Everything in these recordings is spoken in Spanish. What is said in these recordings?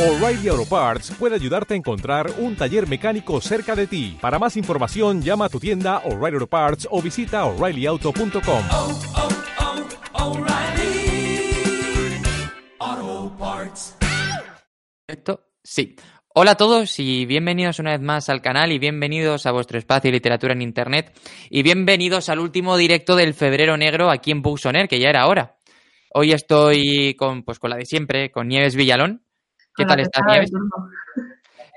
O'Reilly Auto Parts puede ayudarte a encontrar un taller mecánico cerca de ti. Para más información, llama a tu tienda O'Reilly Auto Parts o visita oreillyauto.com. oh, oh, Parts. ¿Correcto? Sí. Hola a todos y bienvenidos una vez más al canal y bienvenidos a vuestro espacio de literatura en internet y bienvenidos al último directo del febrero negro aquí en Air, que ya era hora. Hoy estoy con, pues, con la de siempre, con Nieves Villalón. ¿Qué Hola, tal estás? Nieves?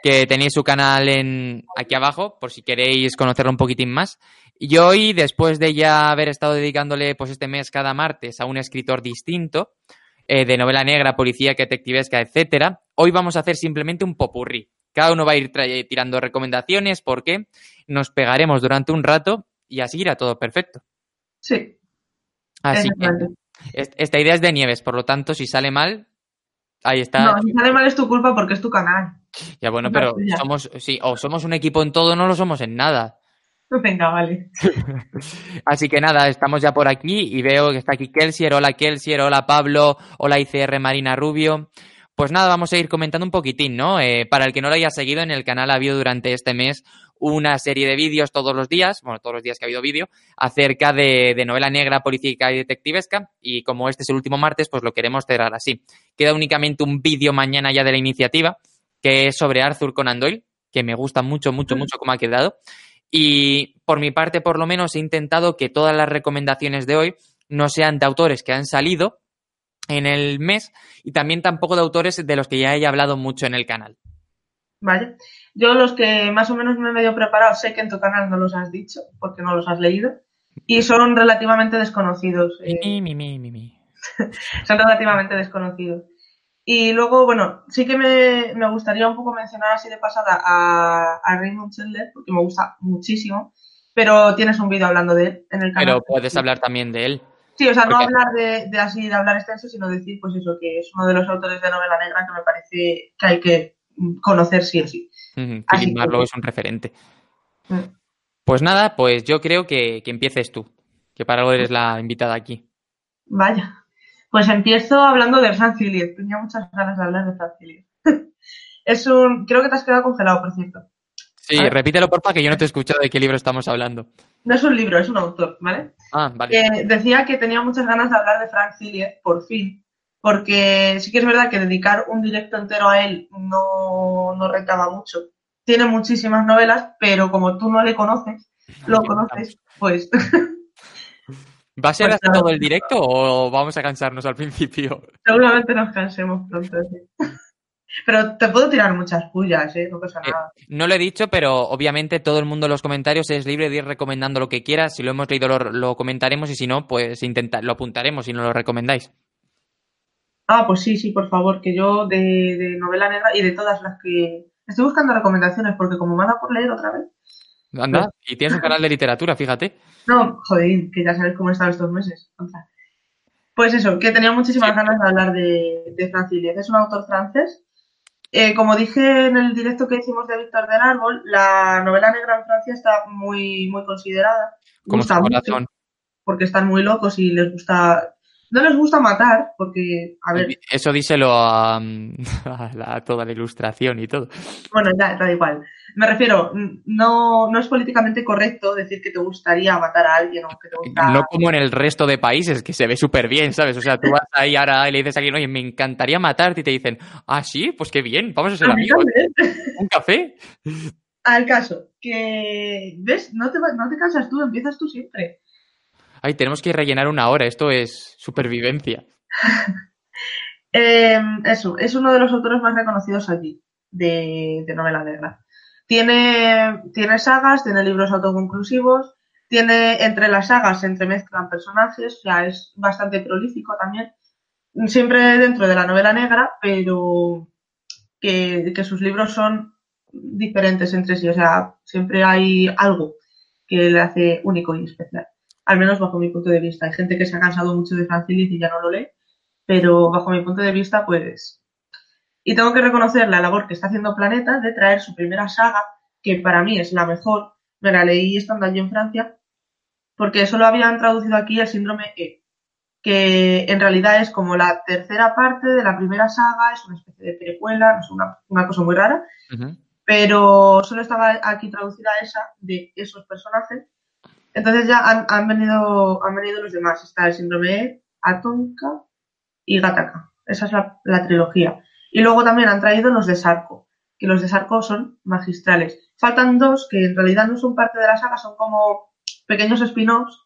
Que tenéis su canal en aquí abajo, por si queréis conocerlo un poquitín más. Y hoy, después de ya haber estado dedicándole pues este mes cada martes a un escritor distinto, eh, de novela negra, policía, detectivesca, etcétera, hoy vamos a hacer simplemente un popurrí. Cada uno va a ir tra- tirando recomendaciones porque nos pegaremos durante un rato y así irá todo perfecto. Sí, Así que esta idea es de Nieves, por lo tanto, si sale mal, ahí está. No, si sale mal es tu culpa porque es tu canal. Ya bueno, pero somos, sí, o somos un equipo en todo, no lo somos en nada. Venga, vale. Así que nada, estamos ya por aquí y veo que está aquí Kelsier, hola Kelsier, hola Pablo, hola ICR Marina Rubio. Pues nada, vamos a ir comentando un poquitín, ¿no? Eh, para el que no lo haya seguido, en el canal ha habido durante este mes una serie de vídeos todos los días, bueno, todos los días que ha habido vídeo, acerca de, de novela negra, policíaca y detectivesca. Y como este es el último martes, pues lo queremos cerrar así. Queda únicamente un vídeo mañana ya de la iniciativa, que es sobre Arthur Conan Doyle, que me gusta mucho, mucho, mucho cómo ha quedado. Y por mi parte, por lo menos, he intentado que todas las recomendaciones de hoy no sean de autores que han salido en el mes y también tampoco de autores de los que ya he hablado mucho en el canal. Vale. Yo los que más o menos me he medio preparado, sé que en tu canal no los has dicho porque no los has leído y son relativamente desconocidos. eh, Mi, mi, mi, son relativamente desconocidos. Y luego, bueno, sí que me, me gustaría un poco mencionar así de pasada a, a Raymond Chandler porque me gusta muchísimo, pero tienes un vídeo hablando de él en el canal. Pero puedes hablar también de él. Sí, o sea, no hablar de, de así, de hablar extenso, sino decir, pues eso, que es uno de los autores de novela negra que me parece que hay que conocer sí o sí. Ujú, Así Philip que- Marlowe es un referente. Mm. Pues nada, pues yo creo que, que empieces tú, que para algo eres la invitada aquí. Vaya. Pues empiezo hablando de Frank Cillier. Tenía muchas ganas de hablar de Frank Cillier. es un... Creo que te has quedado congelado, por cierto. Sí, A ver. repítelo porfa, que yo no te he escuchado de qué libro estamos hablando. No es un libro, es un autor, ¿vale? Ah, vale. Eh, decía que tenía muchas ganas de hablar de Frank Cillier, por fin, porque sí que es verdad que dedicar un directo entero a él no, no rentaba mucho. Tiene muchísimas novelas, pero como tú no le conoces, lo conoces, pues ¿Va a ser Pues nada. todo el directo o vamos a cansarnos al principio? seguramente nos cansemos pronto. sí. Pero te puedo tirar muchas pullas, ¿eh? No pasa Eh, nada. No lo he dicho, pero obviamente todo el mundo en los comentarios es libre de ir recomendando lo que quiera. Si lo hemos leído lo, lo comentaremos y si no, pues intenta, lo apuntaremos y nos lo recomendáis. Ah, pues sí, sí, por favor, que yo de, de novela negra y de todas las que... Estoy buscando recomendaciones porque como me da por leer otra vez... Anda, y tienes un canal de literatura, fíjate. No, joder, que ya sabes cómo he estado estos meses. O sea, Pues eso, que tenía muchísimas Sí. ganas de hablar de, de Franciliez. Es un autor francés. Eh, como dije en el directo que hicimos de Víctor del Árbol, la novela negra en Francia está muy, muy considerada. Como su mucho, corazón. porque están muy locos y les gusta... No les gusta matar, porque, a ver, Eso díselo a, a la- a toda la ilustración y todo. Bueno, da, da igual. Me refiero, no, no es políticamente correcto decir que te gustaría matar a alguien o que te gusta. No como en el resto de países, que se ve súper bien, ¿sabes? O sea, tú vas ahí ahora y le dices a alguien, oye, me encantaría matarte y te dicen, ah, sí, pues qué bien, vamos a ser amigos. ¿Un café? Al caso, que, ¿ves? No te, no te cansas tú, empiezas tú siempre. Ay, tenemos que rellenar una hora, esto es supervivencia. Eh, eso, es uno de los autores más reconocidos allí, de, novela negra. Tiene, tiene sagas, tiene libros autoconclusivos, tiene entre las sagas se entremezclan personajes, o sea, es bastante prolífico también. Siempre dentro de la novela negra, pero que sus libros son diferentes entre sí, o sea, siempre hay algo que le hace único y especial. Al menos bajo mi punto de vista. Hay gente que se ha cansado mucho de Francilis y ya no lo lee, pero bajo mi punto de vista, pues... Y tengo que reconocer la labor que está haciendo Planeta de traer su primera saga, que para mí es la mejor, me la leí estando allí en Francia, porque solo habían traducido aquí el síndrome E. que en realidad es como la tercera parte de la primera saga, es una especie de precuela, es una, una cosa muy rara, pero solo estaba aquí traducida esa de esos personajes. Entonces ya han, han venido han venido los demás. Está el síndrome E, y Gataka. Esa es la, la trilogía. Y luego también han traído los de Sarko, que los de Sarko son magistrales. Faltan dos que en realidad no son parte de la saga, son como pequeños spin-offs,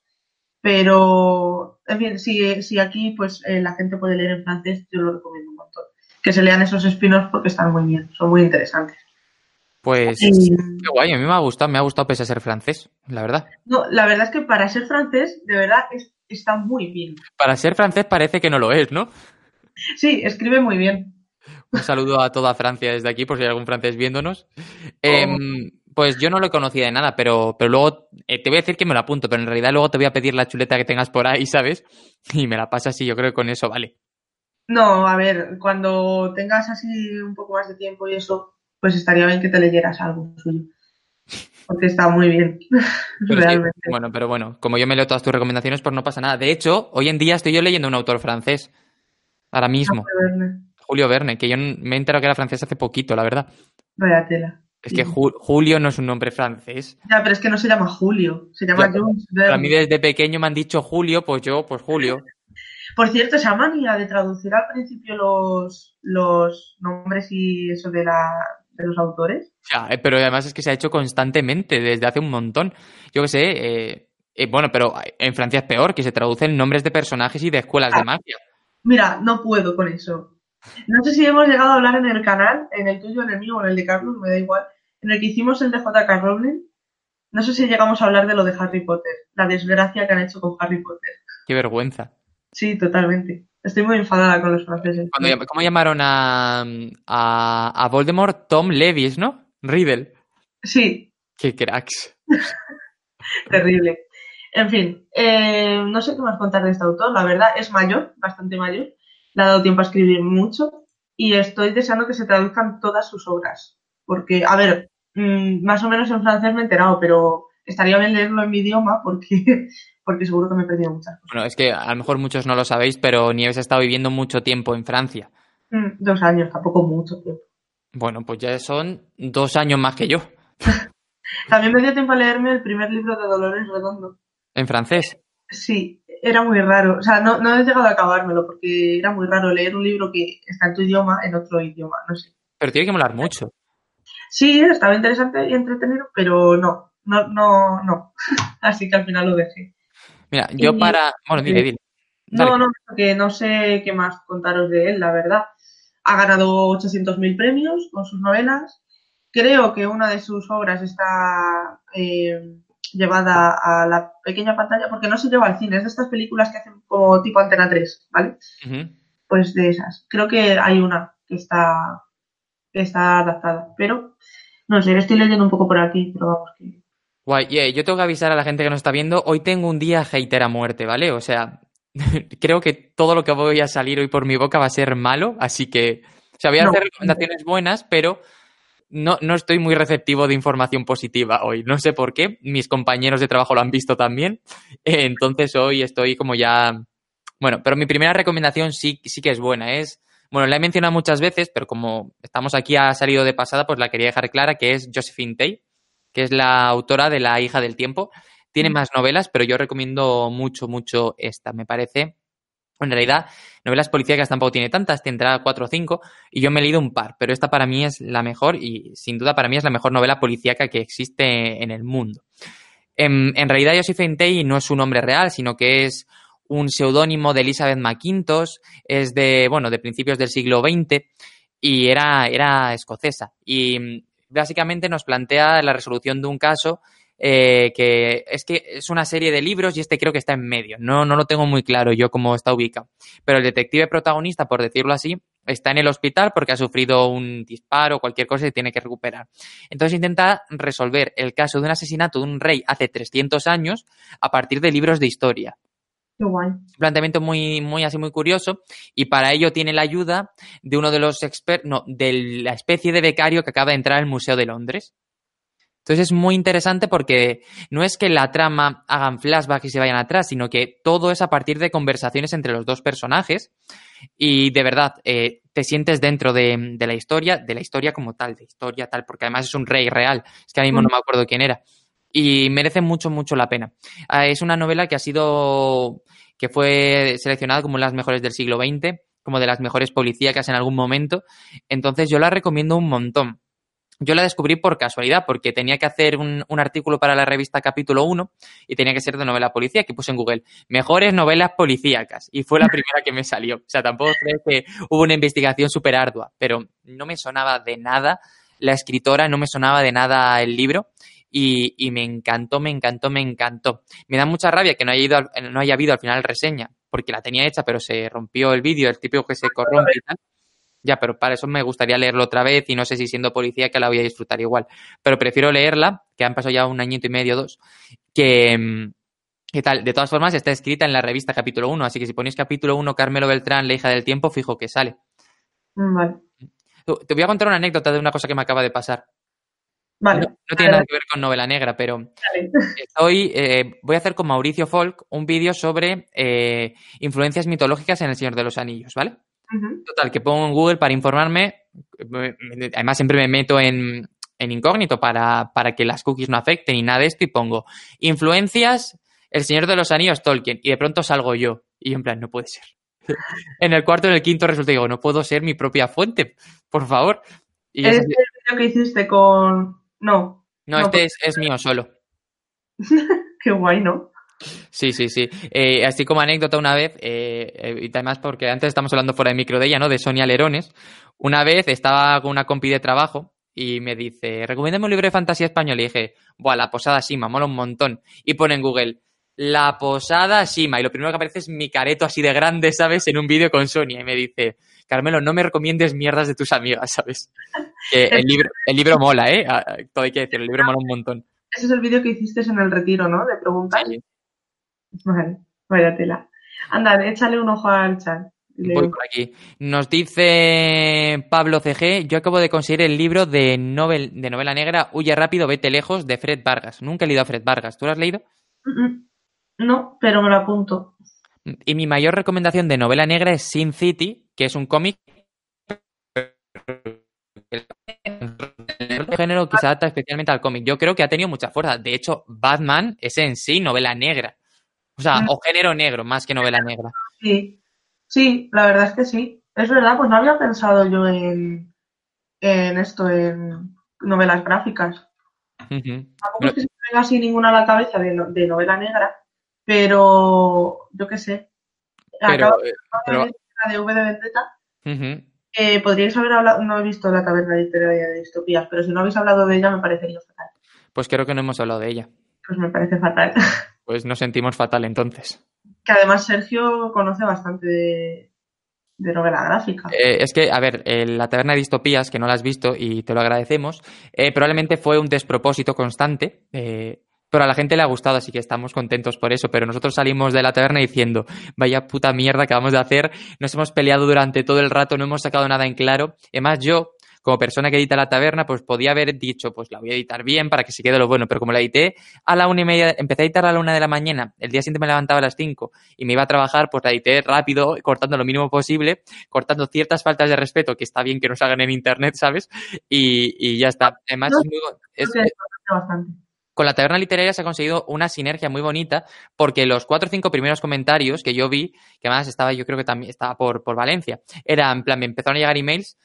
pero en fin, si, si aquí pues eh, la gente puede leer en francés, yo lo recomiendo un montón. Que se lean esos spin-offs porque están muy bien, son muy interesantes. Pues Y- qué guay, a mí me ha gustado, me ha gustado pese a ser francés, la verdad. No, la verdad es que para ser francés, de verdad, es- está muy bien. Para ser francés parece que no lo es, ¿no? Sí, escribe muy bien. Un saludo a toda Francia desde aquí, por si hay algún francés viéndonos. Em, pues yo no lo conocía de nada, pero, pero luego eh, te voy a decir que me lo apunto, pero en realidad luego te voy a pedir la chuleta que tengas por ahí, ¿sabes? Y me la pasas y yo creo que con eso vale. No, a ver, cuando tengas así un poco más de tiempo y eso, pues estaría bien que te leyeras algo suyo. Porque está muy bien. Pero sí, realmente. bueno, pero bueno, como yo me leo todas tus recomendaciones, pues no pasa nada. De hecho, hoy en día estoy yo leyendo un autor francés. Ahora mismo, Julio Verne, que yo me he enterado que era francés hace poquito, la verdad. Vaya tela. Es que Ju- Julio no es un nombre francés. Ya, pero es que no se llama Julio, se llama Ya, Jules a Verne. mí desde pequeño me han dicho Julio, pues yo, pues Julio. Por cierto, esa manía de traducir al principio los, los nombres y eso de, la, de los autores. Ya, eh, pero además es que se ha hecho constantemente desde hace un montón. Yo qué sé, eh, eh, bueno, pero en Francia es peor, que se traducen nombres de personajes y de escuelas de magia. Mira, no puedo con eso. No sé si hemos llegado a hablar en el canal, en el tuyo, en el mío o en el de Carlos, me da igual, en el que hicimos el de J.K. Rowling. No sé si llegamos a hablar de lo de Harry Potter, la desgracia que han hecho con Harry Potter. Qué vergüenza. Sí, totalmente. Estoy muy enfadada con los franceses. Cuando ¿Cómo llamaron a, a, a Voldemort? Tom Levis, ¿no? Riddle. Sí, Qué cracks. terrible. En fin, eh, no sé qué más contar de este autor. La verdad, es mayor, bastante mayor. Le ha dado tiempo a escribir mucho y estoy deseando que se traduzcan todas sus obras. Porque, a ver, mm, más o menos en francés me he enterado, pero estaría bien leerlo en mi idioma porque, porque seguro que me he perdido muchas cosas. Bueno, es que a lo mejor muchos no lo sabéis, pero Nieves ha estado viviendo mucho tiempo en Francia. Mm, dos años, tampoco mucho tiempo. Bueno, pues ya son dos años más que yo. También me dio tiempo a leerme el primer libro de Dolores Redondo. En francés. Sí, era muy raro. O sea, no, no he llegado a acabármelo porque era muy raro leer un libro que está en tu idioma en otro idioma, no sé. Pero tiene que molar mucho. Sí, estaba interesante y entretenido, pero no, no, no, no. Así que al final lo dejé. Mira, yo Y- para... Bueno, dile, dile. Dale. No, no, porque no sé qué más contaros de él, la verdad. Ha ganado 800.000 premios con sus novelas. Creo que una de sus obras está eh, llevada a la pequeña pantalla, porque no se lleva al cine, es de estas películas que hacen como tipo Antena 3, ¿vale? Pues de esas. Creo que hay una que está, que está adaptada, pero no sé, estoy leyendo un poco por aquí, pero vamos que... Guay, yeah, yo tengo que avisar a la gente que nos está viendo, hoy tengo un día hater a muerte, ¿vale? O sea, creo que todo lo que voy a salir hoy por mi boca va a ser malo, así que, o sea, voy a No. hacer recomendaciones buenas, pero no, no estoy muy receptivo de información positiva hoy. No sé por qué, mis compañeros de trabajo lo han visto también, entonces hoy estoy como ya... Bueno, pero mi primera recomendación sí, sí que es buena, es... Bueno, la he mencionado muchas veces, pero como estamos aquí ha salido de pasada, pues la quería dejar clara, que es Josephine Tay, que es la autora de La hija del tiempo. Tiene Mm. más novelas, pero yo recomiendo mucho, mucho esta. Me parece, en realidad, novelas policíacas tampoco tiene tantas, tendrá cuatro o cinco, y yo me he leído un par, pero esta para mí es la mejor y sin duda para mí es la mejor novela policíaca que existe en el mundo. En, en realidad, Josephine Tay no es su nombre real, sino que es un seudónimo de Elizabeth McIntosh, es de, bueno, de principios del siglo XX y era, era escocesa. Y básicamente nos plantea la resolución de un caso eh, que es que es una serie de libros y este creo que está en medio. No, no lo tengo muy claro yo cómo está ubicado. Pero el detective protagonista, por decirlo así, está en el hospital porque ha sufrido un disparo o cualquier cosa y tiene que recuperar. Entonces intenta resolver el caso de un asesinato de un rey hace 300 años a partir de libros de historia Qué guay. un planteamiento muy, muy así muy curioso y para ello tiene la ayuda de uno de los expertos, no, de la especie de becario que acaba de entrar al Museo de Londres. Entonces es muy interesante porque no es que la trama hagan flashback y se vayan atrás, sino que todo es a partir de conversaciones entre los dos personajes y de verdad eh, te sientes dentro de, de la historia, de la historia como tal, de historia tal, porque además es un rey real, es que ahora mismo no me acuerdo quién era y merece mucho, mucho la pena. Ah, es una novela que ha sido, que fue seleccionada como las mejores del siglo XX, como de las mejores policíacas en algún momento, entonces yo la recomiendo un montón. Yo la descubrí por casualidad, porque tenía que hacer un, artículo para la revista Capítulo 1 y tenía que ser de novela policía, que puse en Google, mejores novelas policíacas, y fue la primera que me salió. O sea, tampoco creo que hubo una investigación súper ardua, pero no me sonaba de nada la escritora, no me sonaba de nada el libro, y, y, me encantó, me encantó, me encantó. Me da mucha rabia que no haya, ido al, no haya habido al final reseña, porque la tenía hecha, pero se rompió el vídeo, el típico que se corrompe y tal. Ya, pero para eso me gustaría leerlo otra vez y no sé si siendo policía que la voy a disfrutar igual. Pero prefiero leerla, que han pasado ya un añito y medio, dos, que... ¿Qué tal? De todas formas, está escrita en la revista capítulo 1, así que si ponéis capítulo 1 Carmelo Beltrán, la hija del tiempo, fijo que sale. Vale. Te voy a contar una anécdota de una cosa que me acaba de pasar. Vale. No, no tiene nada que ver con novela negra, pero Vale. estoy, eh, voy a hacer con Mauricio Folk un vídeo sobre eh, influencias mitológicas en El Señor de los Anillos, ¿vale? Total, que pongo en Google para informarme. me- me- Además, siempre me meto en, en incógnito para, para que las cookies no afecten y nada de esto y pongo influencias El Señor de los Anillos Tolkien y de pronto salgo yo y en plan, no puede ser. en el cuarto, en el quinto resulta digo, no puedo ser mi propia fuente, por favor. Y es el vídeo que hiciste con... No, no, no, este pues- es, es mío solo. qué guay, ¿no? Sí, sí, sí. Eh, así como anécdota una vez, eh, eh, y además porque antes estamos hablando fuera de micro de ella, ¿no? De Sonia Lerones. Una vez estaba con una compi de trabajo y me dice, recomiéndame un libro de fantasía español. Y dije, buah, La Posada Sima, mola un montón. Y pone en Google, La Posada Sima. Y lo primero que aparece es mi careto así de grande, ¿sabes? En un vídeo con Sonia. Y me dice, Carmelo, no me recomiendes mierdas de tus amigas, ¿sabes? Que el libro, el libro mola, ¿eh? Ah, Todo hay que decir, el libro mola un montón. Ese es el vídeo que hiciste en el retiro, ¿no? De preguntas. Sí. Vale, vaya tela. Anda, échale un ojo al chat. Voy por aquí. Nos dice Pablo CG, yo acabo de conseguir el libro de, novel, de novela negra Huye rápido, vete lejos, de Fred Vargas. Nunca he leído a Fred Vargas. ¿Tú lo has leído? Mm, mm. No, pero me lo apunto. Y mi mayor recomendación de novela negra es Sin City, que es un cómic el género que se adapta especialmente al cómic. Yo creo que ha tenido mucha fuerza. De hecho, Batman es en sí novela negra. O sea, Mm. o género negro más que novela negra. Sí, sí, la verdad es que sí. Es verdad, pues no había pensado yo en, en esto, en novelas gráficas. Ujú. Tampoco Pero- es que se me venga así ninguna a la cabeza de novela negra, pero yo qué sé. Pero, Acabo eh, de pero- ver la de V de Vendetta. Eh, podríais haber hablado, no he visto la taberna literaria de distopías, pero si no habéis hablado de ella me parecería fatal. Pues creo que no hemos hablado de ella. Pues me parece fatal. Pues nos sentimos fatal entonces. que además Sergio conoce bastante de, de novela gráfica. Eh, es que, a ver, eh, la taberna de distopías, que no la has visto y te lo agradecemos, eh, probablemente fue un despropósito constante, eh, pero a la gente le ha gustado, así que estamos contentos por eso. Pero nosotros salimos de la taberna diciendo, vaya puta mierda que vamos de hacer, nos hemos peleado durante todo el rato, no hemos sacado nada en claro. Además, yo, como persona que edita la taberna, pues podía haber dicho, pues la voy a editar bien para que se quede lo bueno, pero como la edité a la una y media, empecé a editar a la una de la mañana, el día siguiente me levantaba a las cinco y me iba a trabajar, pues la edité rápido, cortando lo mínimo posible, cortando ciertas faltas de respeto que está bien que nos hagan en internet, ¿sabes? Y, y ya está. Además, No, es muy- es- bastante. Con la taberna literaria se ha conseguido una sinergia muy bonita porque los cuatro o cinco primeros comentarios que yo vi, que además estaba, yo creo que también estaba por, por Valencia, era en plan, me empezaron a llegar emails,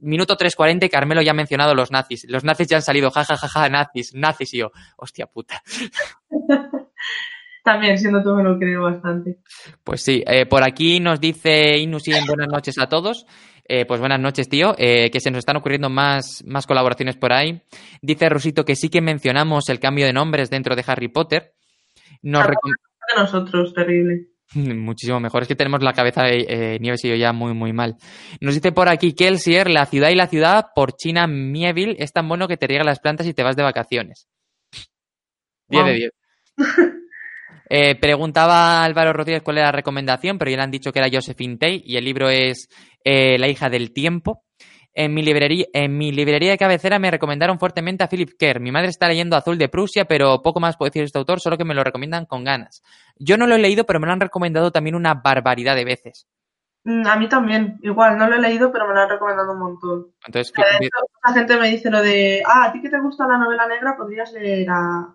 minuto 3.40 y Carmelo ya ha mencionado los nazis. Los nazis ya han salido, jajajaja, nazis, nazis y yo, hostia puta. También, siendo tú, me lo creo bastante. Pues sí, eh, por aquí nos dice Inusien buenas noches a todos. Eh, pues buenas noches, tío. Eh, que se nos están ocurriendo más, más colaboraciones por ahí. Dice Rusito que sí que mencionamos el cambio de nombres dentro de Harry Potter. Nos De nosotros, terrible. Muchísimo mejor. Es que tenemos la cabeza de eh, Nieves y yo ya muy, muy mal. Nos dice por aquí Kelsier, la ciudad y la ciudad por China Mieville es tan bueno que te riega las plantas y te vas de vacaciones. 10 de Guau. 10. Eh, preguntaba Álvaro Rodríguez cuál era la recomendación, pero ya le han dicho que era Josephine Tay y el libro es eh, La hija del tiempo. En mi, librería, en mi librería de cabecera me recomendaron fuertemente a Philip Kerr. Mi madre está leyendo Azul de Prusia, pero poco más puedo decir de este autor, solo que me lo recomiendan con ganas. Yo no lo he leído, pero me lo han recomendado también una barbaridad de veces. Mm, A mí también, igual, no lo he leído, pero me lo han recomendado un montón. Entonces, De ¿qué- hecho, mucha gente me dice lo de, ah, a ti que te gusta la novela negra, podrías leer a,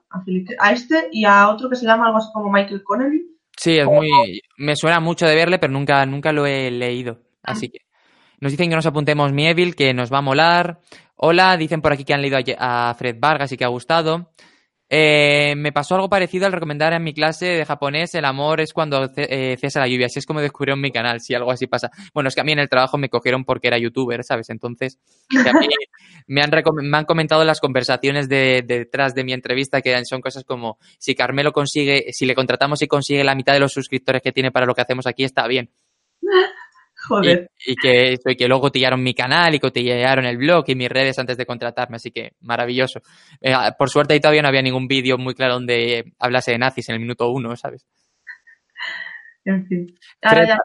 a, este y a otro que se llama algo así como Michael Connelly. sí, es muy. Me suena mucho de verle, pero nunca, nunca lo he leído. Así que. Nos dicen que nos apuntemos Mieville, que nos va a molar. Hola, dicen por aquí que han leído a Fred Vargas y que ha gustado. Eh, me pasó algo parecido al recomendar en mi clase de japonés el amor es cuando eh, cesa la lluvia. Así es como descubrieron mi canal, si algo así pasa. Bueno, es que a mí en el trabajo me cogieron porque era youtuber, ¿sabes? Entonces, que a mí me, han me han comentado las conversaciones de, de detrás de mi entrevista que son cosas como si Carmelo consigue, si le contratamos y consigue la mitad de los suscriptores que tiene para lo que hacemos aquí, está bien. Joder. Y, y que, eso, y que luego cotillaron mi canal y cotillaron el blog y mis redes antes de contratarme, así que maravilloso. Eh, por suerte ahí todavía no había ningún vídeo muy claro donde hablase de nazis en el minuto uno, ¿sabes? En fin. Ahora Fred-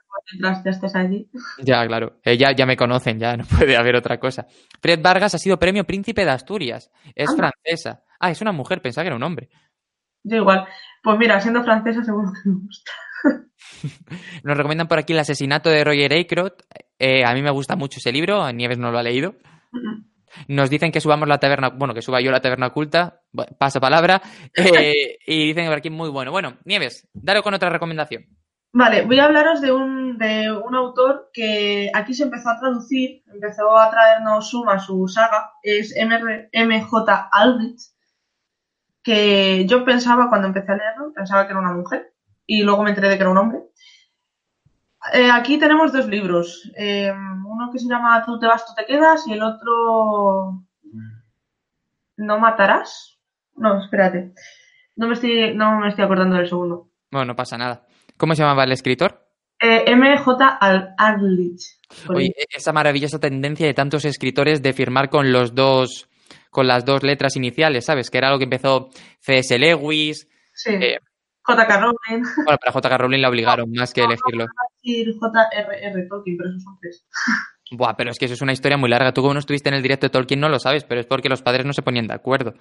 ya estás allí. Ya, claro. Eh, ya, ya me conocen, ya no puede haber otra cosa. Fred Vargas ha sido premio Príncipe de Asturias. Es Ah. francesa. Ah, es una mujer, pensaba que era un hombre. Yo igual. Pues mira, siendo francesa seguro que me gusta. Nos recomiendan por aquí el asesinato de Roger Ackroyd. Eh, a mí me gusta mucho ese libro, Nieves no lo ha leído. Nos dicen que subamos la taberna, bueno, que suba yo la taberna oculta, pasa palabra, eh, y dicen que por aquí muy bueno. Bueno, Nieves, dale con otra recomendación. Vale, voy a hablaros de un, de un autor que aquí se empezó a traducir, empezó a traernos Suma, su saga, es MJ Aldrich, que yo pensaba cuando empecé a leerlo, pensaba que era una mujer, y luego me enteré de que era un hombre. Eh, aquí tenemos dos libros, eh, uno que se llama Tú te vas, tú te quedas, y el otro No matarás. No, espérate, no me estoy, no me estoy acordando del segundo. Bueno, no pasa nada. ¿Cómo se llamaba el escritor? Eh, MJ Arlich. Oye, esa maravillosa tendencia de tantos escritores de firmar con los dos, con las dos letras iniciales, ¿sabes? Que era algo que empezó C.S. Lewis. sí. eh, J.K. Rowling Bueno, para J.K. Rowling la obligaron más que elegirlo. J.R.R. Tolkien, pero esos son tres. Buah, pero es que eso es una historia muy larga. Tú como no estuviste en el directo de Tolkien no lo sabes, pero es porque los padres no se ponían de acuerdo.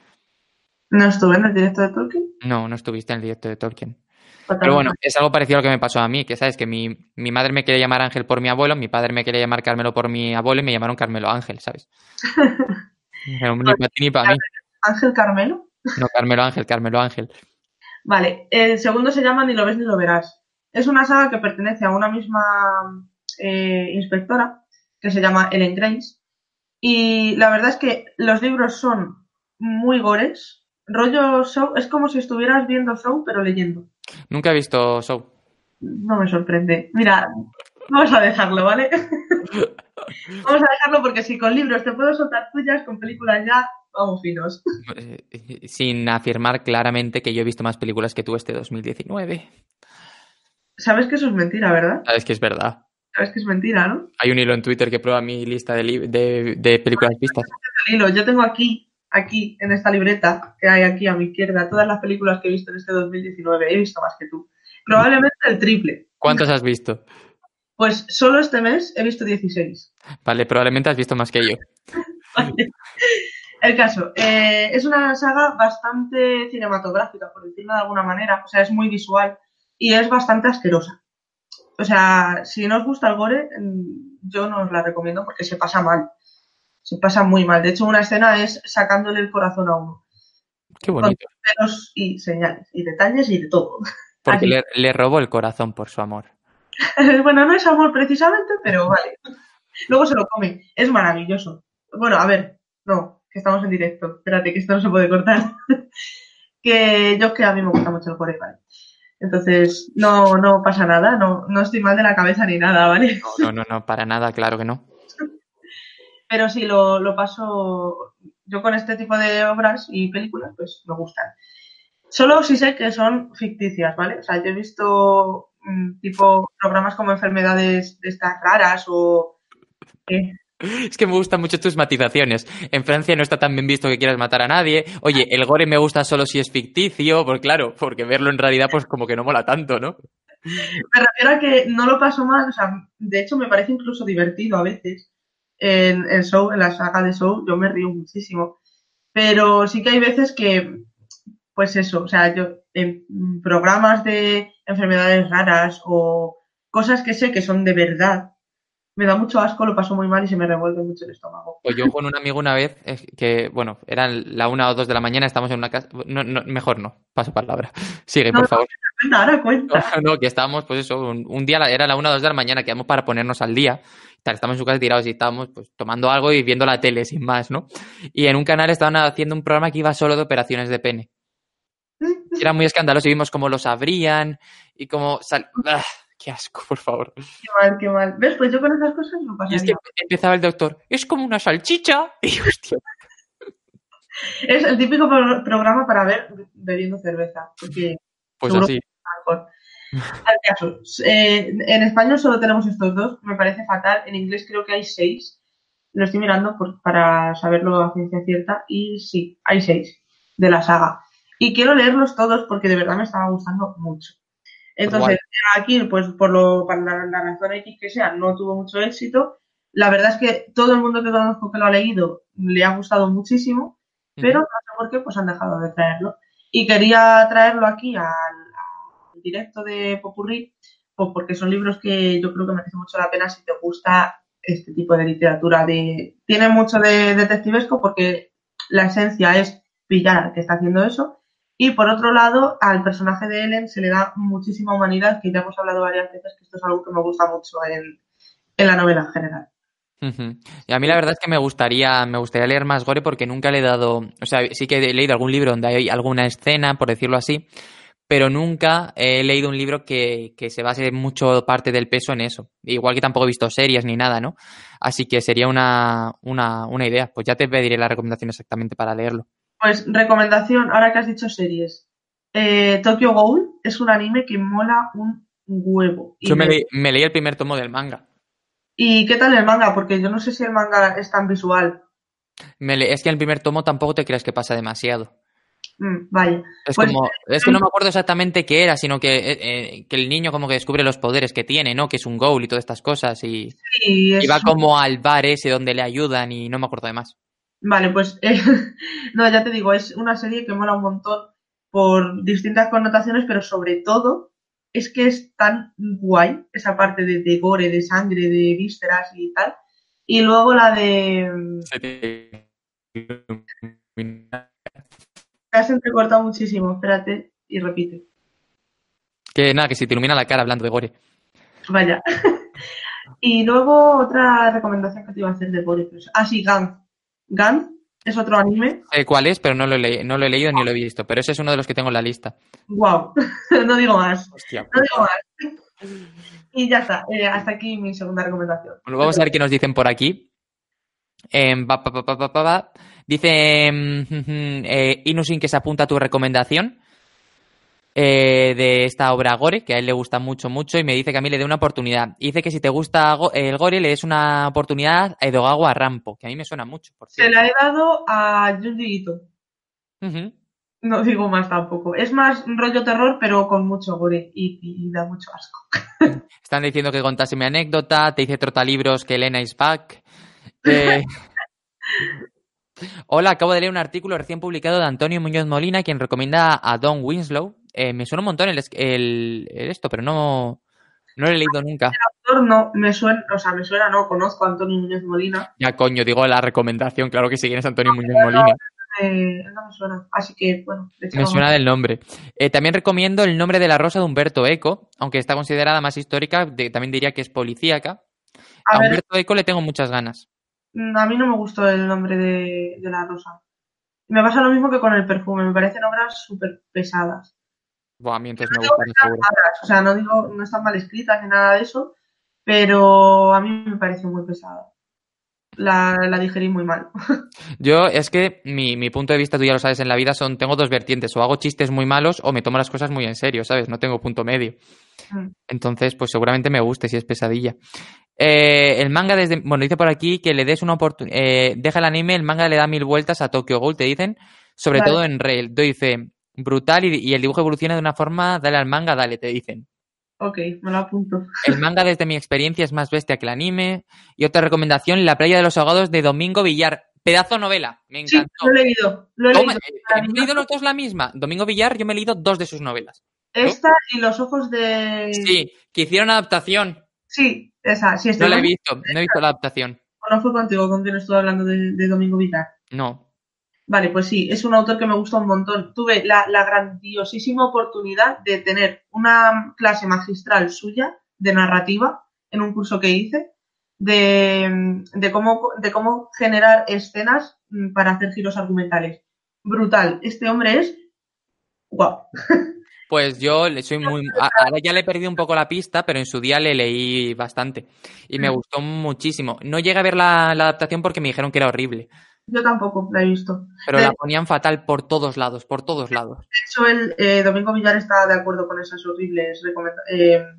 ¿No estuve en el directo de Tolkien? No, no estuviste en el directo de Tolkien. Pero bueno, es algo parecido a lo que me pasó a mí, que sabes que mi, mi madre me quería llamar Ángel por mi abuelo, mi padre me quería llamar Carmelo por mi abuelo y me llamaron Carmelo Ángel, ¿sabes? Ni para ti ni para mí. Ángel Carmelo. No, Carmelo Ángel, Carmelo Ángel. Vale, el segundo se llama Ni lo ves ni lo verás. Es una saga que pertenece a una misma eh, inspectora que se llama Ellen Grace. Y la verdad es que los libros son muy gores. Rollo show, es como si estuvieras viendo show pero leyendo. Nunca he visto Show. No me sorprende. Mira, vamos a dejarlo, ¿vale? vamos a dejarlo porque si con libros te puedo soltar tuyas, con películas ya vamos finos. Eh, Sin afirmar claramente que yo he visto más películas que tú este 2019. Sabes que eso es mentira, ¿verdad? Sabes que es verdad. Sabes que es mentira, ¿no? Hay un hilo en Twitter que prueba mi lista de, de, de películas vistas. Hilo, yo tengo aquí, aquí, en esta libreta que hay aquí a mi izquierda, todas las películas que he visto en este 2019. He visto más que tú. Probablemente el triple. ¿Cuántas has visto? Pues solo este mes he visto 16. Vale, probablemente has visto más que yo. El caso, eh, es una saga bastante cinematográfica, por decirlo de alguna manera. O sea, es muy visual y es bastante asquerosa. O sea, si no os gusta el gore, mm, yo no os la recomiendo porque se pasa mal. Se pasa muy mal. De hecho, una escena es sacándole el corazón a uno. Qué bonito. Pelos y señales, y detalles y de todo. Porque le, le robó el corazón por su amor. bueno, no es amor precisamente, pero vale. Luego se lo come. Es maravilloso. Bueno, a ver, no, que estamos en directo. Espérate, que esto no se puede cortar. que yo que a mí me gusta mucho el gore, ¿vale? Entonces, no, no pasa nada, no, no estoy mal de la cabeza ni nada, ¿vale? No, no, no, no, para nada, claro que no. Pero sí, lo, lo paso. Yo con este tipo de obras y películas, pues me gustan. Solo si sé que son ficticias, ¿vale? O sea, yo he visto mm, tipo programas como enfermedades de estas raras o. eh, Es que me gustan mucho tus matizaciones. En Francia no está tan bien visto que quieras matar a nadie. Oye, el gore me gusta solo si es ficticio, porque claro, porque verlo en realidad pues como que no mola tanto, ¿no? Me refiero a que no lo paso mal, o sea, de hecho me parece incluso divertido a veces. en, en Show, en la saga de Show, yo me río muchísimo. Pero sí que hay veces que, pues eso, o sea, yo en programas de enfermedades raras o cosas que sé que son de verdad, me da mucho asco, lo paso muy mal y se me revuelve mucho el estómago. Pues yo con un amigo una vez, que, bueno, eran la una o dos de la mañana, estamos en una casa. No, no, mejor no, paso palabra. Sigue, No, por favor. Cuenta, ahora cuenta. No, que estábamos, pues eso, un, un día, era la una o dos de la mañana, quedamos para ponernos al día. Tal, estamos en su casa tirados y estábamos pues tomando algo y viendo la tele, sin más, ¿no? Y en un canal estaban haciendo un programa que iba solo de operaciones de pene. Era muy escandaloso y vimos cómo los abrían y cómo sal... ¡Qué asco, por favor! Qué mal, qué mal. ¿Ves? Pues yo con esas cosas no Y es que empezaba el doctor, es como una salchicha. Y hostia, Es el típico pro- programa para ver bebiendo cerveza. Porque pues así. Al caso, eh, en español solo tenemos estos dos, me parece fatal. En inglés creo que hay seis. Lo estoy mirando por- para saberlo a ciencia cierta. Y sí, hay seis de la saga. Y quiero leerlos todos porque de verdad me estaba gustando mucho. Entonces, aquí, pues por lo, la, la razón X que sea, no tuvo mucho éxito. La verdad es que todo el mundo que conozco que lo ha leído le ha gustado muchísimo pero no sé por qué pues han dejado de traerlo. Y quería traerlo aquí al, al directo de Popurrí, pues porque son libros que yo creo que merecen mucho la pena si te gusta este tipo de literatura. De... Tiene mucho de detectivesco porque la esencia es pillar al que está haciendo eso. Y por otro lado, al personaje de Ellen se le da muchísima humanidad, que ya hemos hablado varias veces, que esto es algo que me gusta mucho en, en la novela en general. Y a mí la verdad es que me gustaría, me gustaría leer más gore porque nunca le he dado, o sea, sí que he leído algún libro donde hay alguna escena, por decirlo así, pero nunca he leído un libro que, que se base mucho parte del peso en eso. Igual que tampoco he visto series ni nada, ¿no? Así que sería una, una, una idea. Pues ya te pediré la recomendación exactamente para leerlo. Pues recomendación, ahora que has dicho series. Eh, Tokyo Ghoul es un anime que mola un huevo. Y, Yo me, leí, me leí el primer tomo del manga. ¿Y qué tal el manga? Porque yo no sé si el manga es tan visual. Me le- es que en el primer tomo tampoco te creas que pasa demasiado. Mm, vaya. Es Pues- como, es que no me acuerdo exactamente qué era, sino que, eh, eh, que el niño como que descubre los poderes que tiene, ¿no? Que es un ghoul y todas estas cosas y, y va como al bar ese donde le ayudan y no me acuerdo de más. Vale, pues eh, no, ya te digo, es una serie que mola un montón por distintas connotaciones, pero sobre todo es que es tan guay esa parte de, de gore, de sangre, de vísceras y tal. Y luego la de... Te has entrecortado muchísimo, espérate y repite. Que nada, que se te ilumina la cara hablando de gore. Vaya. y luego otra recomendación que te iba a hacer de gore. Pues, ah, sí, Gantz. Gantz es otro anime. Sé cuál es, pero no lo, he le- no lo he leído ni lo he visto. Pero ese es uno de los que tengo en la lista. Wow. no digo más. Hostia. No digo más. Y ya está. eh, hasta aquí mi segunda recomendación. Bueno, vamos a ver qué nos dicen por aquí. Pa, pa, pa, pa, pa, pa, pa. Dice eh, Inusin que se apunta a tu recomendación eh, de esta obra Gore, que a él le gusta mucho, mucho, y me dice que a mí le dé una oportunidad. Y dice que si te gusta el Gore, le des una oportunidad a Edogawa Rampo, que a mí me suena mucho. Por Se la he dado a Junji Ito. No digo más tampoco. Es más rollo terror, pero con mucho gore y, y da mucho asco. Están diciendo que contase mi anécdota, te dice Trotalibros que Elena is back. Eh, Hola, acabo de leer un artículo recién publicado de Antonio Muñoz Molina, quien recomienda a Don Winslow. Eh, me suena un montón el, el- el esto, pero no, no lo he leído nunca. Actor No, me suena, o sea, me suena, no, conozco a Antonio Muñoz Molina. Ya, coño, digo la recomendación, claro que sí, quién es Antonio Muñoz Molina. Eh, no me suena. Así que, bueno, Me suena del nombre. Eh, también recomiendo El nombre de la rosa de Humberto Eco, aunque está considerada más histórica, de- también diría que es policíaca. A A ver, Humberto Eco le tengo muchas ganas. mm, a mí no me gustó el nombre de, de la rosa. Me pasa lo mismo que con el perfume, me parecen obras súper pesadas. Buah, a mí entonces me No o sea, no digo, no están mal escritas ni nada de eso, pero a mí me parece muy pesada. La, la digerí muy mal. Yo es que mi, mi punto de vista, tú ya lo sabes, en la vida son, tengo dos vertientes, o hago chistes muy malos o me tomo las cosas muy en serio, ¿sabes? No tengo punto medio. Mm. Entonces, pues seguramente me guste si es pesadilla. Eh, el manga desde, bueno, dice por aquí que le des una oportunidad, deja el anime, el manga le da mil vueltas a Tokyo Ghoul, te dicen, sobre Vale. todo en Rail. Dice, brutal y, y el dibujo evoluciona de una forma, dale al manga, dale, te dicen. Ok, me lo apunto. El manga, desde mi experiencia, es más bestia que el anime. Y otra recomendación, La playa de los ahogados de Domingo Villar. Pedazo novela, me Sí, lo he leído. Lo he leído. eh, ¿Hemos leído los dos la misma? Domingo Villar, yo me he leído dos de sus novelas. Esta y los ojos de. Sí, que hicieron adaptación. Sí, esa, sí, este No la he visto, no he visto la adaptación. ¿O no fue contigo con quien estuve hablando de, de Domingo Vitar? No. Vale, pues sí, es un autor que me gusta un montón. Tuve la, la grandiosísima oportunidad de tener una clase magistral suya de narrativa en un curso que hice de, de cómo, de cómo generar escenas mm, para hacer giros argumentales. Brutal. Este hombre es guau. Pues yo le soy muy. Ahora ya le he perdido un poco la pista, pero en su día le leí bastante. Y me Mm. gustó muchísimo. No llegué a ver la, la adaptación porque me dijeron que era horrible. Yo tampoco la he visto. Pero De- la ponían fatal por todos lados, por todos lados. De hecho, el eh, Domingo Villar está de acuerdo con esas horribles recomendaciones.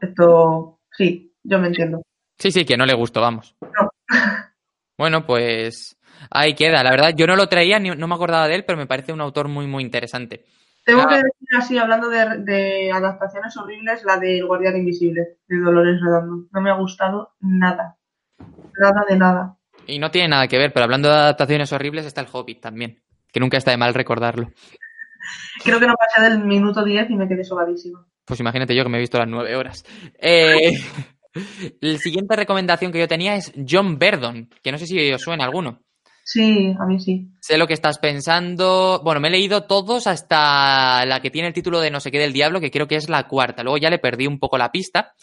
esto, sí, yo me entiendo. Sí, sí, que no le gustó, vamos. No. Bueno, pues ahí queda. La verdad, yo no lo traía, ni, no me acordaba de él, pero me parece un autor muy, muy interesante. Tengo Ah. que decir así, hablando de, de adaptaciones horribles, la del Guardián Invisible, de Dolores Redondo. No me ha gustado nada. Nada de nada. Y no tiene nada que ver, pero hablando de adaptaciones horribles está el Hobbit también, que nunca está de mal recordarlo. Creo que no pasé del minuto 10 y me quedé sobadísima. Pues imagínate yo que me he visto las nueve horas. Eh, la siguiente recomendación que yo tenía es John Verdon, que no sé si os suena alguno. Sí, a mí sí. Sé lo que estás pensando. Bueno, me he leído todos hasta la que tiene el título de No sé qué del diablo, que creo que es la cuarta. Luego ya le perdí un poco la pista,